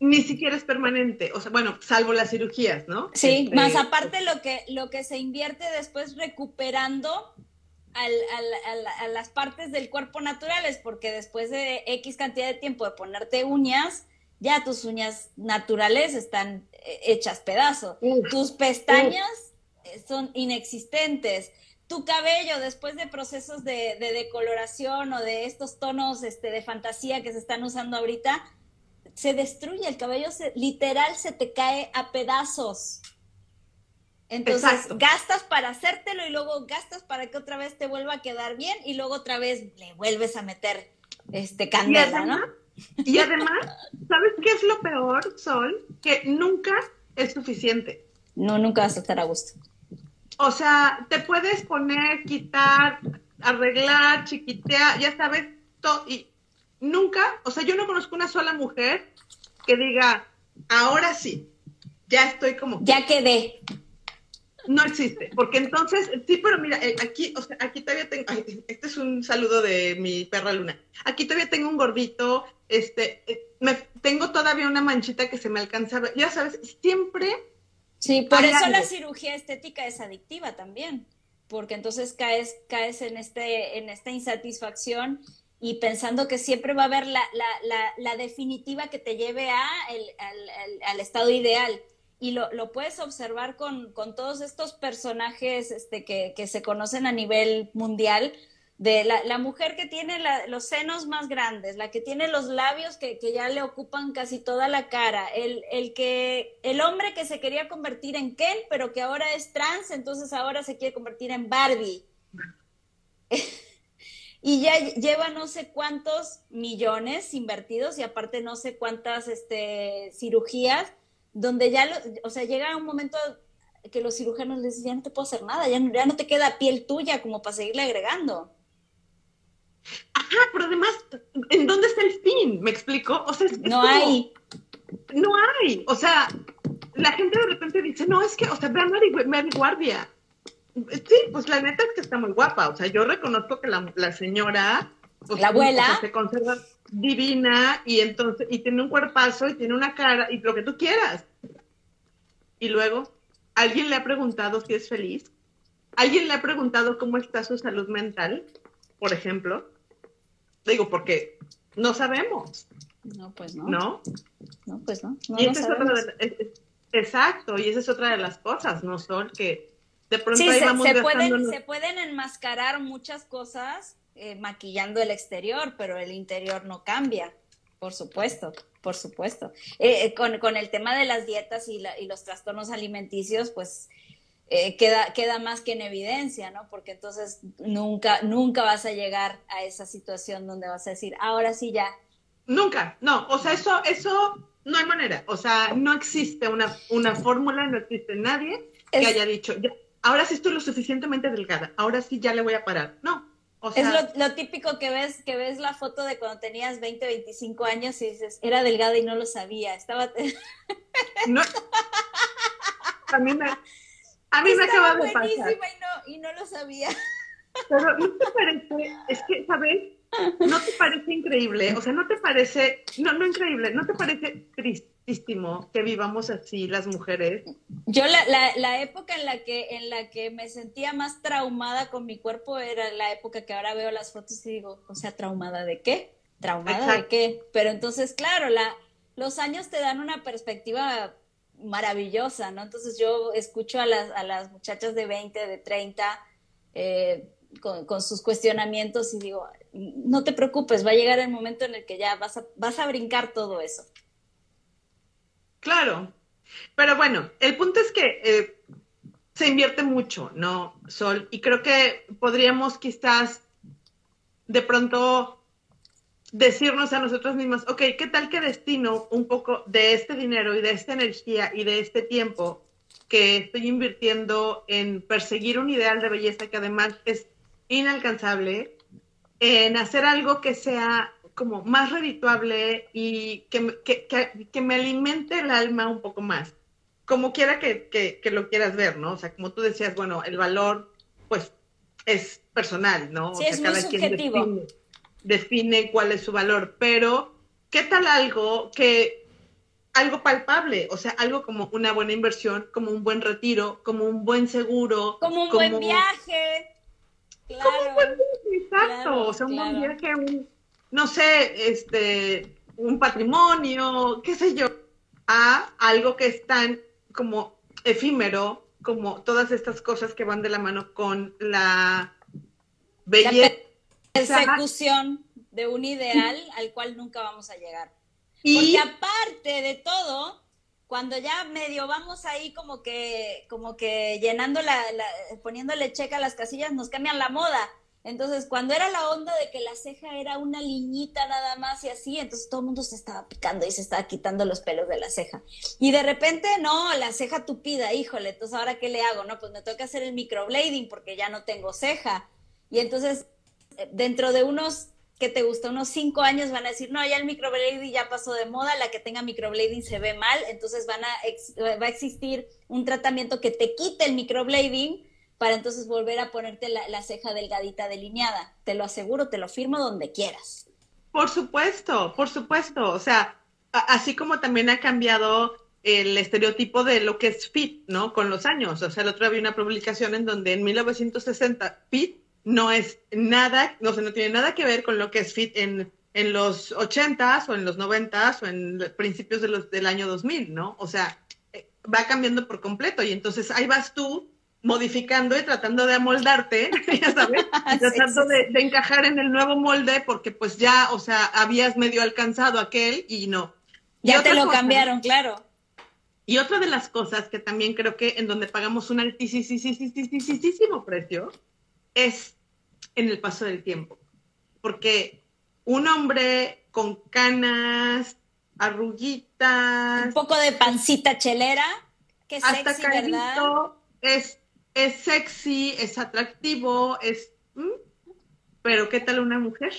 ni siquiera es permanente, o sea, bueno, salvo las cirugías, ¿no? Sí, este, más aparte lo que, lo que se invierte después recuperando a las partes del cuerpo naturales, porque después de X cantidad de tiempo de ponerte uñas, ya tus uñas naturales están eh, hechas pedazo. tus pestañas son inexistentes tu cabello después de procesos de, decoloración o de estos tonos este, de fantasía que se están usando ahorita, se destruye, el cabello se, literal se te cae a pedazos. Entonces gastas para hacértelo y luego gastas para que otra vez te vuelva a quedar bien y luego otra vez le vuelves a meter este candela, ¿no? Y además, ¿sabes qué es lo peor, Sol? Que nunca es suficiente. No, nunca vas a estar a gusto. O sea, te puedes poner, quitar, arreglar, chiquitear, ya sabes, todo. Y nunca, o sea, yo no conozco una sola mujer que diga, ahora sí, ya estoy como... Ya quedé. No existe, porque entonces, sí, pero mira, eh, aquí, o sea, aquí todavía tengo, este es un saludo de mi perra Luna. Aquí todavía tengo un gordito, este, eh, me, tengo todavía una manchita que se me alcanza, ya sabes, siempre Sí, por eso la cirugía estética es adictiva también, porque entonces caes, caes en, este, en esta insatisfacción y pensando que siempre va a haber la, la, la, definitiva que te lleve a al, estado ideal. Y lo, lo puedes observar con, con, todos estos personajes este, que, que se conocen a nivel mundial, de la, mujer que tiene los senos más grandes, la que tiene los labios que, ya le ocupan casi toda la cara, el, el, que, el hombre que se quería convertir en Ken, pero que ahora es trans, entonces ahora se quiere convertir en Barbie. y ya lleva no sé cuántos millones invertidos y aparte no sé cuántas este, cirugías, donde ya, o sea, llega un momento que los cirujanos les dicen, ya no te puedo hacer nada, ya, ya no te queda piel tuya como para seguirle agregando. Ajá, pero además, ¿en dónde está el fin? ¿Me explico? O sea, no hay. No hay. O sea, la gente de repente dice, no, es que, o sea, ve a Mary, Guardia. Sí, pues la neta es que está muy guapa. O sea, yo reconozco que la, señora. Pues, la abuela. se conserva divina y entonces, y tiene un cuerpazo y tiene una cara y lo que tú quieras. Y luego, ¿alguien le ha preguntado si es feliz? ¿Alguien le ha preguntado cómo está su salud mental, por ejemplo? Digo, porque no sabemos. No, pues no. ¿No? No, pues no. exacto, y esa es otra de las cosas, ¿no? Son que de pronto sí, se, pueden, se pueden enmascarar muchas cosas eh, maquillando el exterior, pero el interior no cambia, por supuesto, por supuesto. Eh, eh, con, con, el tema de las dietas y, la, y los trastornos alimenticios, pues eh, queda, queda más que en evidencia, ¿no? Porque entonces nunca, nunca vas a llegar a esa situación donde vas a decir, ahora sí ya. Nunca, no, o sea, eso, eso no hay manera, o sea, no existe una, una fórmula, no existe nadie que haya dicho, ahora sí estoy lo suficientemente delgada, ahora sí ya le voy a parar. No, o sea, es lo, típico que ves, que ves la foto de cuando tenías 20, 25 años y dices, era delgada y no lo sabía, estaba... no, a mí me, a mí me acaba de pasar. Y no, y no lo sabía. Pero ¿no te parece? Es que, ¿sabes? ¿No te parece increíble? O sea, ¿no te parece, no, no increíble, ¿no te parece tristísimo que vivamos así las mujeres? Yo la, la, la, época en la, que, en la que me sentía más traumada con mi cuerpo era la época que ahora veo las fotos y digo, o sea, ¿traumada de qué? ¿Traumada de qué? Pero entonces, claro, la, los años te dan una perspectiva maravillosa, ¿no? Entonces yo escucho a las, a las muchachas de 20, de 30, eh, con, sus cuestionamientos y digo, no te preocupes, va a llegar el momento en el que ya vas a, vas a brincar todo eso. Claro, pero bueno, el punto es que eh, se invierte mucho, ¿no, Sol? Y creo que podríamos quizás de pronto decirnos a nosotros mismos, ok, ¿qué tal que destino un poco de este dinero y de esta energía y de este tiempo que estoy invirtiendo en perseguir un ideal de belleza que además es inalcanzable, en hacer algo que sea como más redituable y que, que, que, me alimente el alma un poco más, como quiera que, lo quieras ver, ¿no? O sea, como tú decías, bueno, el valor, pues, es personal, ¿no? Sí, es muy subjetivo define cuál es su valor, pero ¿qué tal algo que algo palpable, o sea, algo como una buena inversión, como un buen retiro, como un buen seguro, como un buen viaje. Como un buen viaje, exacto, o sea, un buen viaje, un, no sé, este, un patrimonio, qué sé yo, a algo que es tan como efímero, como todas estas cosas que van de la mano con la belleza persecución de un ideal al cual nunca vamos a llegar. Porque aparte de todo, cuando ya medio vamos ahí como que, como que llenando la, poniéndole checa a las casillas, nos cambian la moda. Entonces, cuando era la onda de que la ceja era una liñita nada más y así, entonces todo el mundo se estaba picando y se estaba quitando los pelos de la ceja. Y de repente, no, la ceja tupida, híjole, entonces ahora qué le hago? No, pues me toca hacer el microblading porque ya no tengo ceja. Y entonces dentro de unos que te gusta, unos cinco años van a decir, no, ya el microblading ya pasó de moda, la que tenga microblading se ve mal, entonces van a va a existir un tratamiento que te quite el microblading para entonces volver a ponerte la, ceja delgadita delineada. Te lo aseguro, te lo firmo donde quieras. Por supuesto, por supuesto. O sea, así como también ha cambiado el estereotipo de lo que es fit, ¿no? Con los años. O sea, el otro día vi una publicación en donde en 1960 fit no es nada, no, no tiene nada que ver con lo que es fit en, en los 80s o en los 90s o en principios de los, del año 2000, ¿no? O sea, eh, va cambiando por completo y entonces ahí vas tú modificando y tratando de amoldarte, ya sabes, tratando De, de, encajar en el nuevo molde porque pues ya, o sea, habías medio alcanzado aquel y no. ya te lo cambiaron, claro. Y otra de las cosas que también creo que en donde pagamos un altísimo precio es en el paso del tiempo. Porque un hombre con canas, arruguitas. Un poco de pancita chelera, que sexy, ¿verdad? Es, es sexy, es atractivo, es. Pero, ¿qué tal una mujer?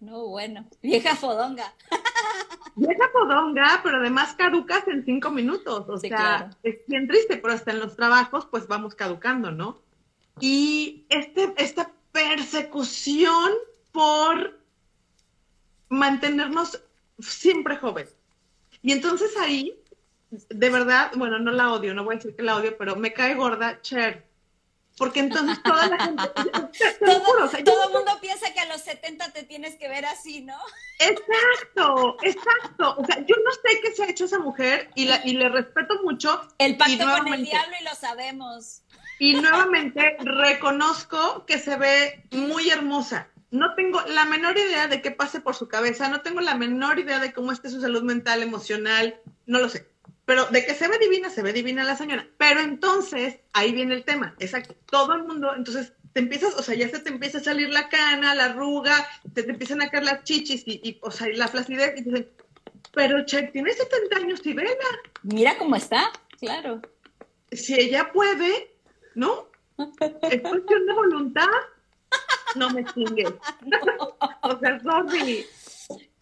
No, bueno, vieja fodonga. Vieja fodonga, pero además caducas en cinco minutos. O sea, es bien triste, pero hasta en los trabajos, pues vamos caducando, ¿no? Y este, esta persecución por mantenernos siempre jóvenes. Y entonces ahí, de verdad, bueno, no la odio, no voy a decir que la odio, pero me cae gorda Cher. Porque entonces toda la gente... todo, el mundo piensa que a los 70 te tienes que ver así, ¿no? Exacto, exacto. O sea, yo no sé qué se ha hecho esa mujer y, la, y le respeto mucho. El pacto con el diablo y lo sabemos. Y nuevamente reconozco que se ve muy hermosa. No tengo la menor idea de qué pase por su cabeza, no tengo la menor idea de cómo esté su salud mental, emocional, no lo sé. pero de que se ve divina, se ve divina la señora. Pero entonces, ahí viene el tema, exacto. Todo el mundo, entonces te empiezas, o sea, ya se te empieza a salir la cana, la arruga, te, te empiezan a caer las chichis y, y, o sea, y la flacidez, y dicen, pero che, tiene 70 años y vela. Mira cómo está, claro. Si ella puede, ¿no? Es cuestión de voluntad. No me chingues. o sea, sorry.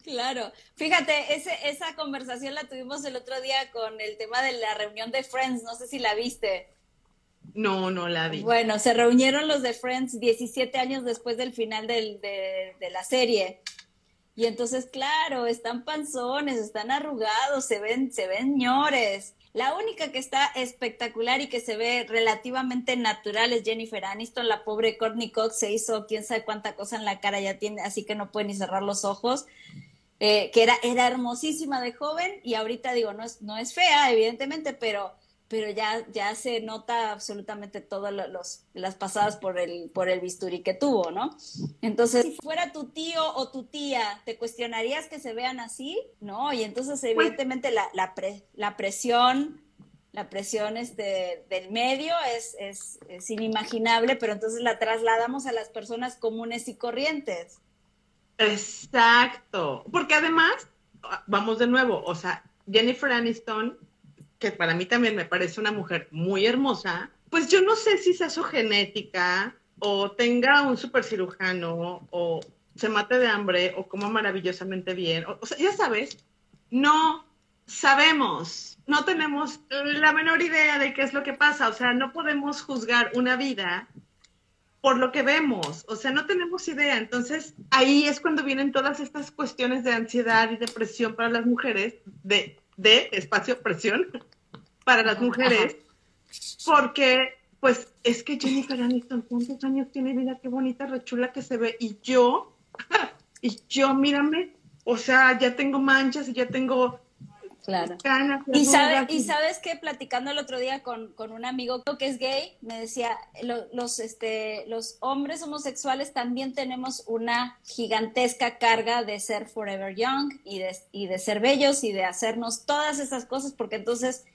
Claro, fíjate, ese, esa conversación la tuvimos el otro día con el tema de la reunión de Friends, no sé si la viste. No, no la vi. Bueno, se reunieron los de Friends 17 años después del final del, de, de, la serie. Y entonces, claro, están panzones, están arrugados, se ven, se ven ñores. La única que está espectacular y que se ve relativamente natural es Jennifer Aniston. La pobre Courtney Cox se hizo quién sabe cuánta cosa en la cara ya tiene, así que no puede ni cerrar los ojos. Eh, que era, era hermosísima de joven y ahorita digo, no es, no es fea, evidentemente, pero, pero ya, ya se nota absolutamente todas los, las pasadas por el, por el bisturí que tuvo, ¿no? Entonces, si fuera tu tío o tu tía, ¿te cuestionarías que se vean así? No, y entonces evidentemente la, la, pre, la presión, la presión este, del medio es, es, es inimaginable, pero entonces la trasladamos a las personas comunes y corrientes. Exacto, porque además, vamos de nuevo, o sea, Jennifer Aniston, que para mí también me parece una mujer muy hermosa, pues yo no sé si sea su genética o tenga un super cirujano o se mate de hambre o coma maravillosamente bien, o, o sea, ya sabes, no sabemos, no tenemos la menor idea de qué es lo que pasa, o sea, no podemos juzgar una vida por lo que vemos, o sea, no tenemos idea. Entonces, ahí es cuando vienen todas estas cuestiones de ansiedad y depresión para las mujeres, de, de espacio presión para las mujeres, porque, pues, es que Jennifer Aniston, ¿cuántos años tiene vida? Qué bonita, rechula que se ve. Y yo, y yo, mírame, o sea, ya tengo manchas y ya tengo Claro. Y, sabe, y sabes que platicando el otro día con, con, un amigo que es gay, me decía, lo, los, este, los hombres homosexuales también tenemos una gigantesca carga de ser forever young y de, y de ser bellos y de hacernos todas esas cosas, porque entonces,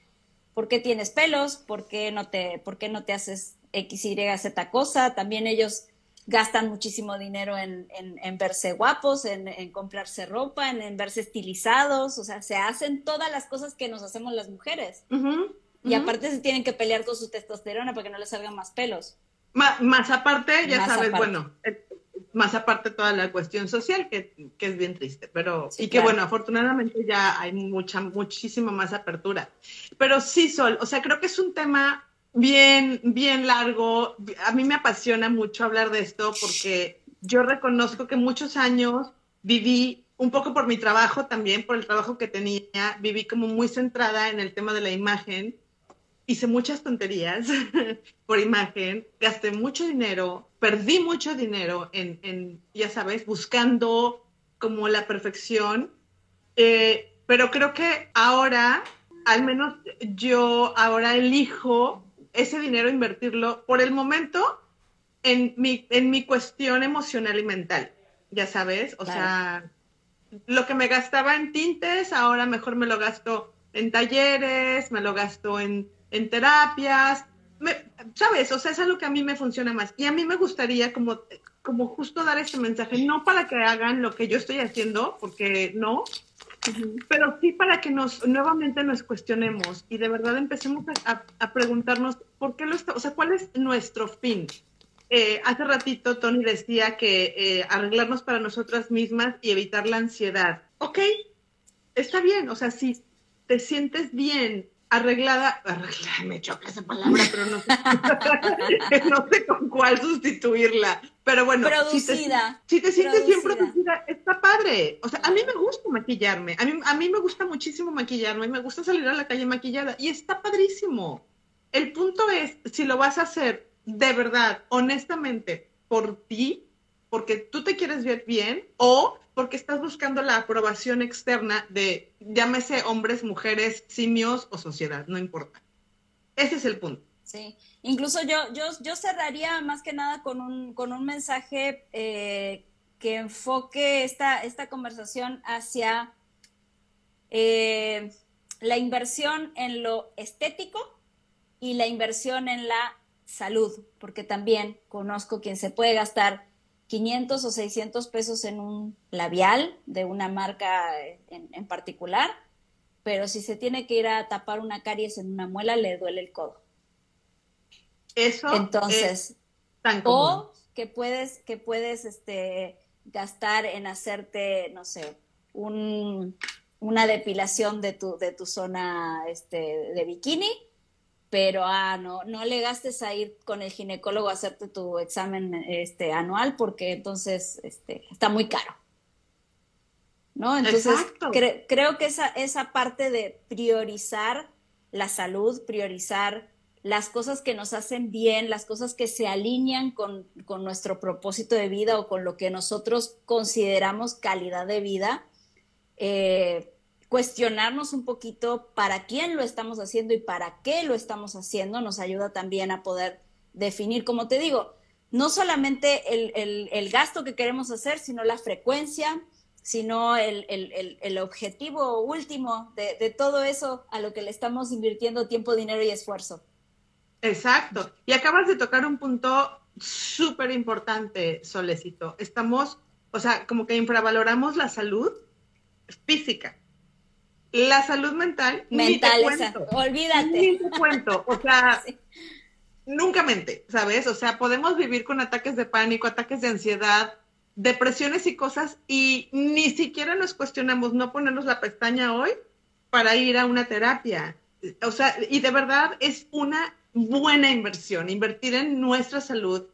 ¿por qué tienes pelos? ¿Por qué no te, por qué no te haces X, Y, Z cosa? También ellos gastan muchísimo dinero en, en, en verse guapos, en, en comprarse ropa, en, verse estilizados, o sea, se hacen todas las cosas que nos hacemos las mujeres. Uh -huh, uh -huh. Y aparte se tienen que pelear con su testosterona para que no les salgan más pelos. Más, más aparte, ya más sabes, aparte. bueno, eh, más aparte toda la cuestión social, que, que es bien triste, pero, sí, y que claro. bueno, afortunadamente ya hay mucha, muchísima más apertura. Pero sí, Sol, o sea, creo que es un tema bien, bien largo. A mí me apasiona mucho hablar de esto porque yo reconozco que muchos años viví, un poco por mi trabajo también, por el trabajo que tenía, viví como muy centrada en el tema de la imagen. Hice muchas tonterías por imagen, gasté mucho dinero, perdí mucho dinero en, en ya sabes, buscando como la perfección. Eh, pero creo que ahora, al menos yo ahora elijo ese dinero invertirlo por el momento en mi, en mi cuestión emocional y mental, ya sabes, o claro. sea, lo que me gastaba en tintes, ahora mejor me lo gasto en talleres, me lo gasto en, en terapias, me, ¿sabes? O sea, es algo que a mí me funciona más. Y a mí me gustaría como, como justo dar este mensaje, no para que hagan lo que yo estoy haciendo, porque no, pero sí para que nos nuevamente nos cuestionemos y de verdad empecemos a, a, preguntarnos por qué lo está, o sea, cuál es nuestro fin. Eh, hace ratito Tony decía que eh, arreglarnos para nosotras mismas y evitar la ansiedad. Ok, está bien, o sea, si te sientes bien arreglada, arreglada, me choca esa palabra, pero no sé, no sé con cuál sustituirla. Pero bueno, producida, si te, si te sientes bien producida, está padre. O sea, a mí me gusta maquillarme, a mí, a mí me gusta muchísimo maquillarme, me gusta salir a la calle maquillada y está padrísimo. El punto es, si lo vas a hacer de verdad, honestamente, por ti, porque tú te quieres ver bien o porque estás buscando la aprobación externa de, llámese hombres, mujeres, simios o sociedad, no importa. Ese es el punto. Sí, incluso yo, yo, yo cerraría más que nada con un, con un mensaje eh, que enfoque esta, esta conversación hacia, eh, la inversión en lo estético y la inversión en la salud, porque también conozco quien se puede gastar 500 o 600 pesos en un labial de una marca en, particular, pero si se tiene que ir a tapar una caries en una muela, le duele el codo. Eso Entonces, es tan común. O que puedes, que puedes este, gastar en hacerte, no sé, un, una depilación de tu, de tu zona este, de bikini, pero ah, no, no le gastes a ir con el ginecólogo a hacerte tu examen este, anual porque entonces este, está muy caro. ¿No? Entonces, creo que esa, esa parte de priorizar la salud, priorizar las cosas que nos hacen bien, las cosas que se alinean con, con, nuestro propósito de vida o con lo que nosotros consideramos calidad de vida, eh, cuestionarnos un poquito para quién lo estamos haciendo y para qué lo estamos haciendo nos ayuda también a poder definir, como te digo, no solamente el, gasto que queremos hacer, sino la frecuencia, sino el, objetivo último de, de, todo eso a lo que le estamos invirtiendo tiempo, dinero y esfuerzo. Exacto. Y acabas de tocar un punto súper importante, Solecito. Estamos, o sea, como que infravaloramos la salud física. La salud mental. Mental, esa. Olvídate. Ni te cuento. O sea, nunca mente, ¿sabes? O sea, podemos vivir con ataques de pánico, ataques de ansiedad, depresiones y cosas, y ni siquiera nos cuestionamos no ponernos la pestaña hoy para ir a una terapia. O sea, y de verdad es una buena inversión, invertir en nuestra salud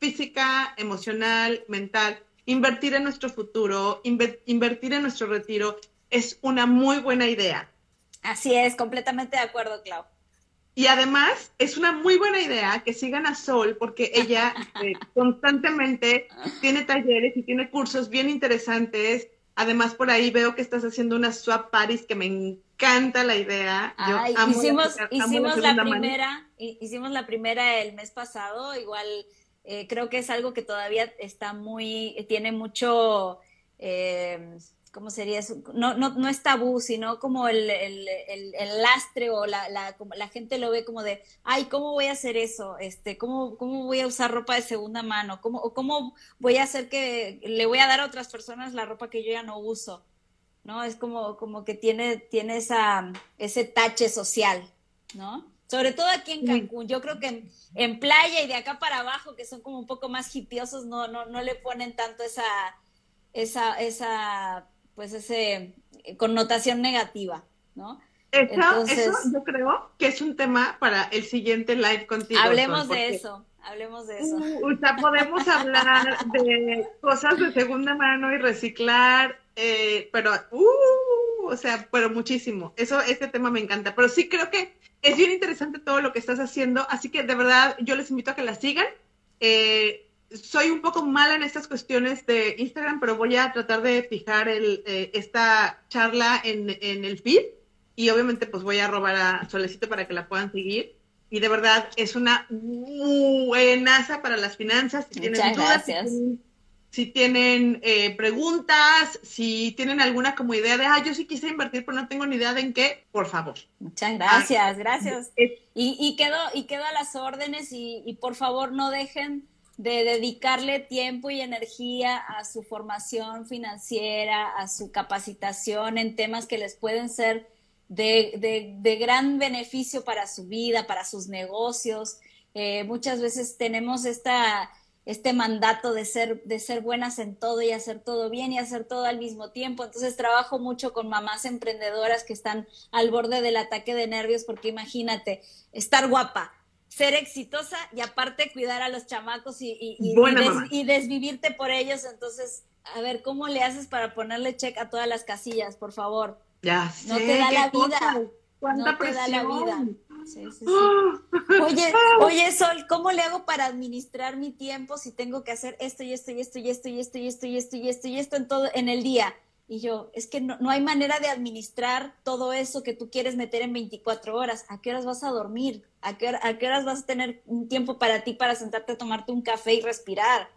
física, emocional, mental, invertir en nuestro futuro, invertir en nuestro retiro, es una muy buena idea. Así es, completamente de acuerdo, Clau. Y además es una muy buena idea que sigan a Sol porque ella eh, constantemente tiene talleres y tiene cursos bien interesantes. Además, por ahí veo que estás haciendo una swap Paris que me encanta la idea. hicimos la, hicimos la, primera, hicimos la primera el mes pasado, igual eh, creo que es algo que todavía está muy, tiene mucho, eh, ¿cómo sería eso? No, no, no es tabú, sino como el, lastre o la, la, la, gente lo ve como de, ay, ¿cómo voy a hacer eso? Este, ¿cómo, ¿Cómo voy a usar ropa de segunda mano? ¿Cómo, ¿Cómo voy a hacer que le voy a dar a otras personas la ropa que yo ya no uso? ¿No? Es como, como que tiene, tiene esa, ese tache social, ¿no? Sobre todo aquí en Cancún. Yo creo que en, playa y de acá para abajo, que son como un poco más hipiosos, no, no, no le ponen tanto esa, esa, esa pues ese eh, connotación negativa, ¿no? Eso, eso yo creo que es un tema para el siguiente live contigo. Hablemos de eso, hablemos de eso. Uh, o sea, podemos hablar de cosas de segunda mano y reciclar, eh, pero, uh, o sea, pero muchísimo. Eso, este tema me encanta. Pero sí creo que es bien interesante todo lo que estás haciendo, así que de verdad yo les invito a que la sigan. Eh, soy un poco mala en estas cuestiones de Instagram, pero voy a tratar de fijar el, eh, esta charla en, el feed y obviamente pues voy a robar a Solecito para que la puedan seguir. Y de verdad es una buenaza para las finanzas. Si Muchas gracias. Si tienen, eh, preguntas, si tienen alguna como idea de, ah, yo sí quise invertir, pero no tengo ni idea de en qué, por favor. Muchas gracias, gracias. Y, y, quedo, y quedo a las órdenes y, y por favor no dejen de dedicarle tiempo y energía a su formación financiera, a su capacitación en temas que les pueden ser de, de, gran beneficio para su vida, para sus negocios. Eh, muchas veces tenemos esta, este mandato de ser, de ser buenas en todo y hacer todo bien y hacer todo al mismo tiempo. Entonces trabajo mucho con mamás emprendedoras que están al borde del ataque de nervios porque imagínate, estar guapa, ser exitosa y aparte cuidar a los chamacos y, y, desvivirte por ellos. Entonces, a ver, ¿cómo le haces para ponerle check a todas las casillas, por favor? Ya sé, No te da la vida. no te da la vida. Oye, oye, Sol, ¿cómo le hago para administrar mi tiempo si tengo que hacer esto y esto y esto y esto y esto y esto y esto y esto y esto en todo en el día? Y yo, es que no, no, hay manera de administrar todo eso que tú quieres meter en 24 horas. ¿A qué horas vas a dormir? ¿A qué, ¿A qué horas vas a tener un tiempo para ti para sentarte a tomarte un café y respirar?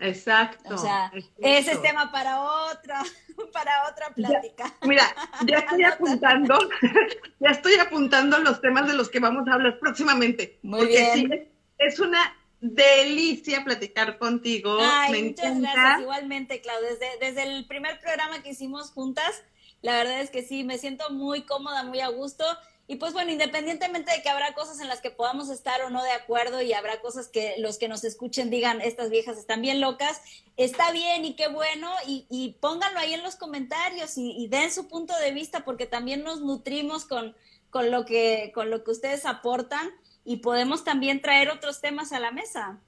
Exacto. O sea, ese es tema para otra, para otra plática. mira, ya estoy apuntando, ya estoy apuntando los temas de los que vamos a hablar próximamente. Muy bien. es una delicia platicar contigo. Ay, muchas gracias. Igualmente, Clau. Desde, desde el primer programa que hicimos juntas, la verdad es que sí, me siento muy cómoda, muy a gusto. Y pues bueno, independientemente de que habrá cosas en las que podamos estar o no de acuerdo y habrá cosas que los que nos escuchen digan, estas viejas están bien locas, está bien y qué bueno, y, pónganlo ahí en los comentarios y, den su punto de vista porque también nos nutrimos con, con, lo que, con lo que ustedes aportan y podemos también traer otros temas a la mesa.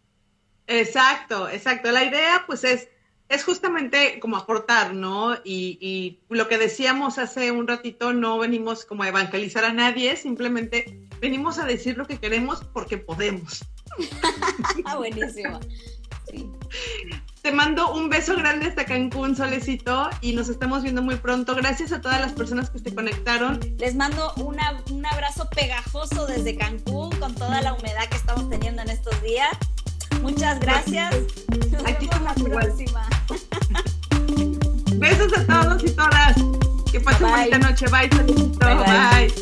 Exacto, exacto. La idea pues es es justamente como aportar, ¿no? Y, lo que decíamos hace un ratito, no venimos como a evangelizar a nadie, simplemente venimos a decir lo que queremos porque podemos. Buenísimo. Te mando un beso grande hasta Cancún, Solecito, y nos estamos viendo muy pronto. Gracias a todas las personas que se conectaron. Les mando un abrazo pegajoso desde Cancún con toda la humedad que estamos teniendo en estos días. Muchas gracias. Aquí estamos la próxima. Besos a todos y todas. Que pasen bonita noche. Bye, Bye.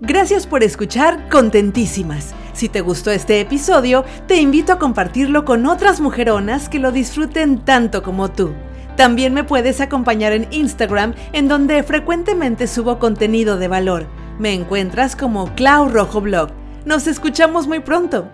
Gracias por escuchar Contentísimas. Si te gustó este episodio, te invito a compartirlo con otras mujeronas que lo disfruten tanto como tú. También me puedes acompañar en Instagram, en donde frecuentemente subo contenido de valor. Me encuentras como Clau Rojo Blog. Nos escuchamos muy pronto.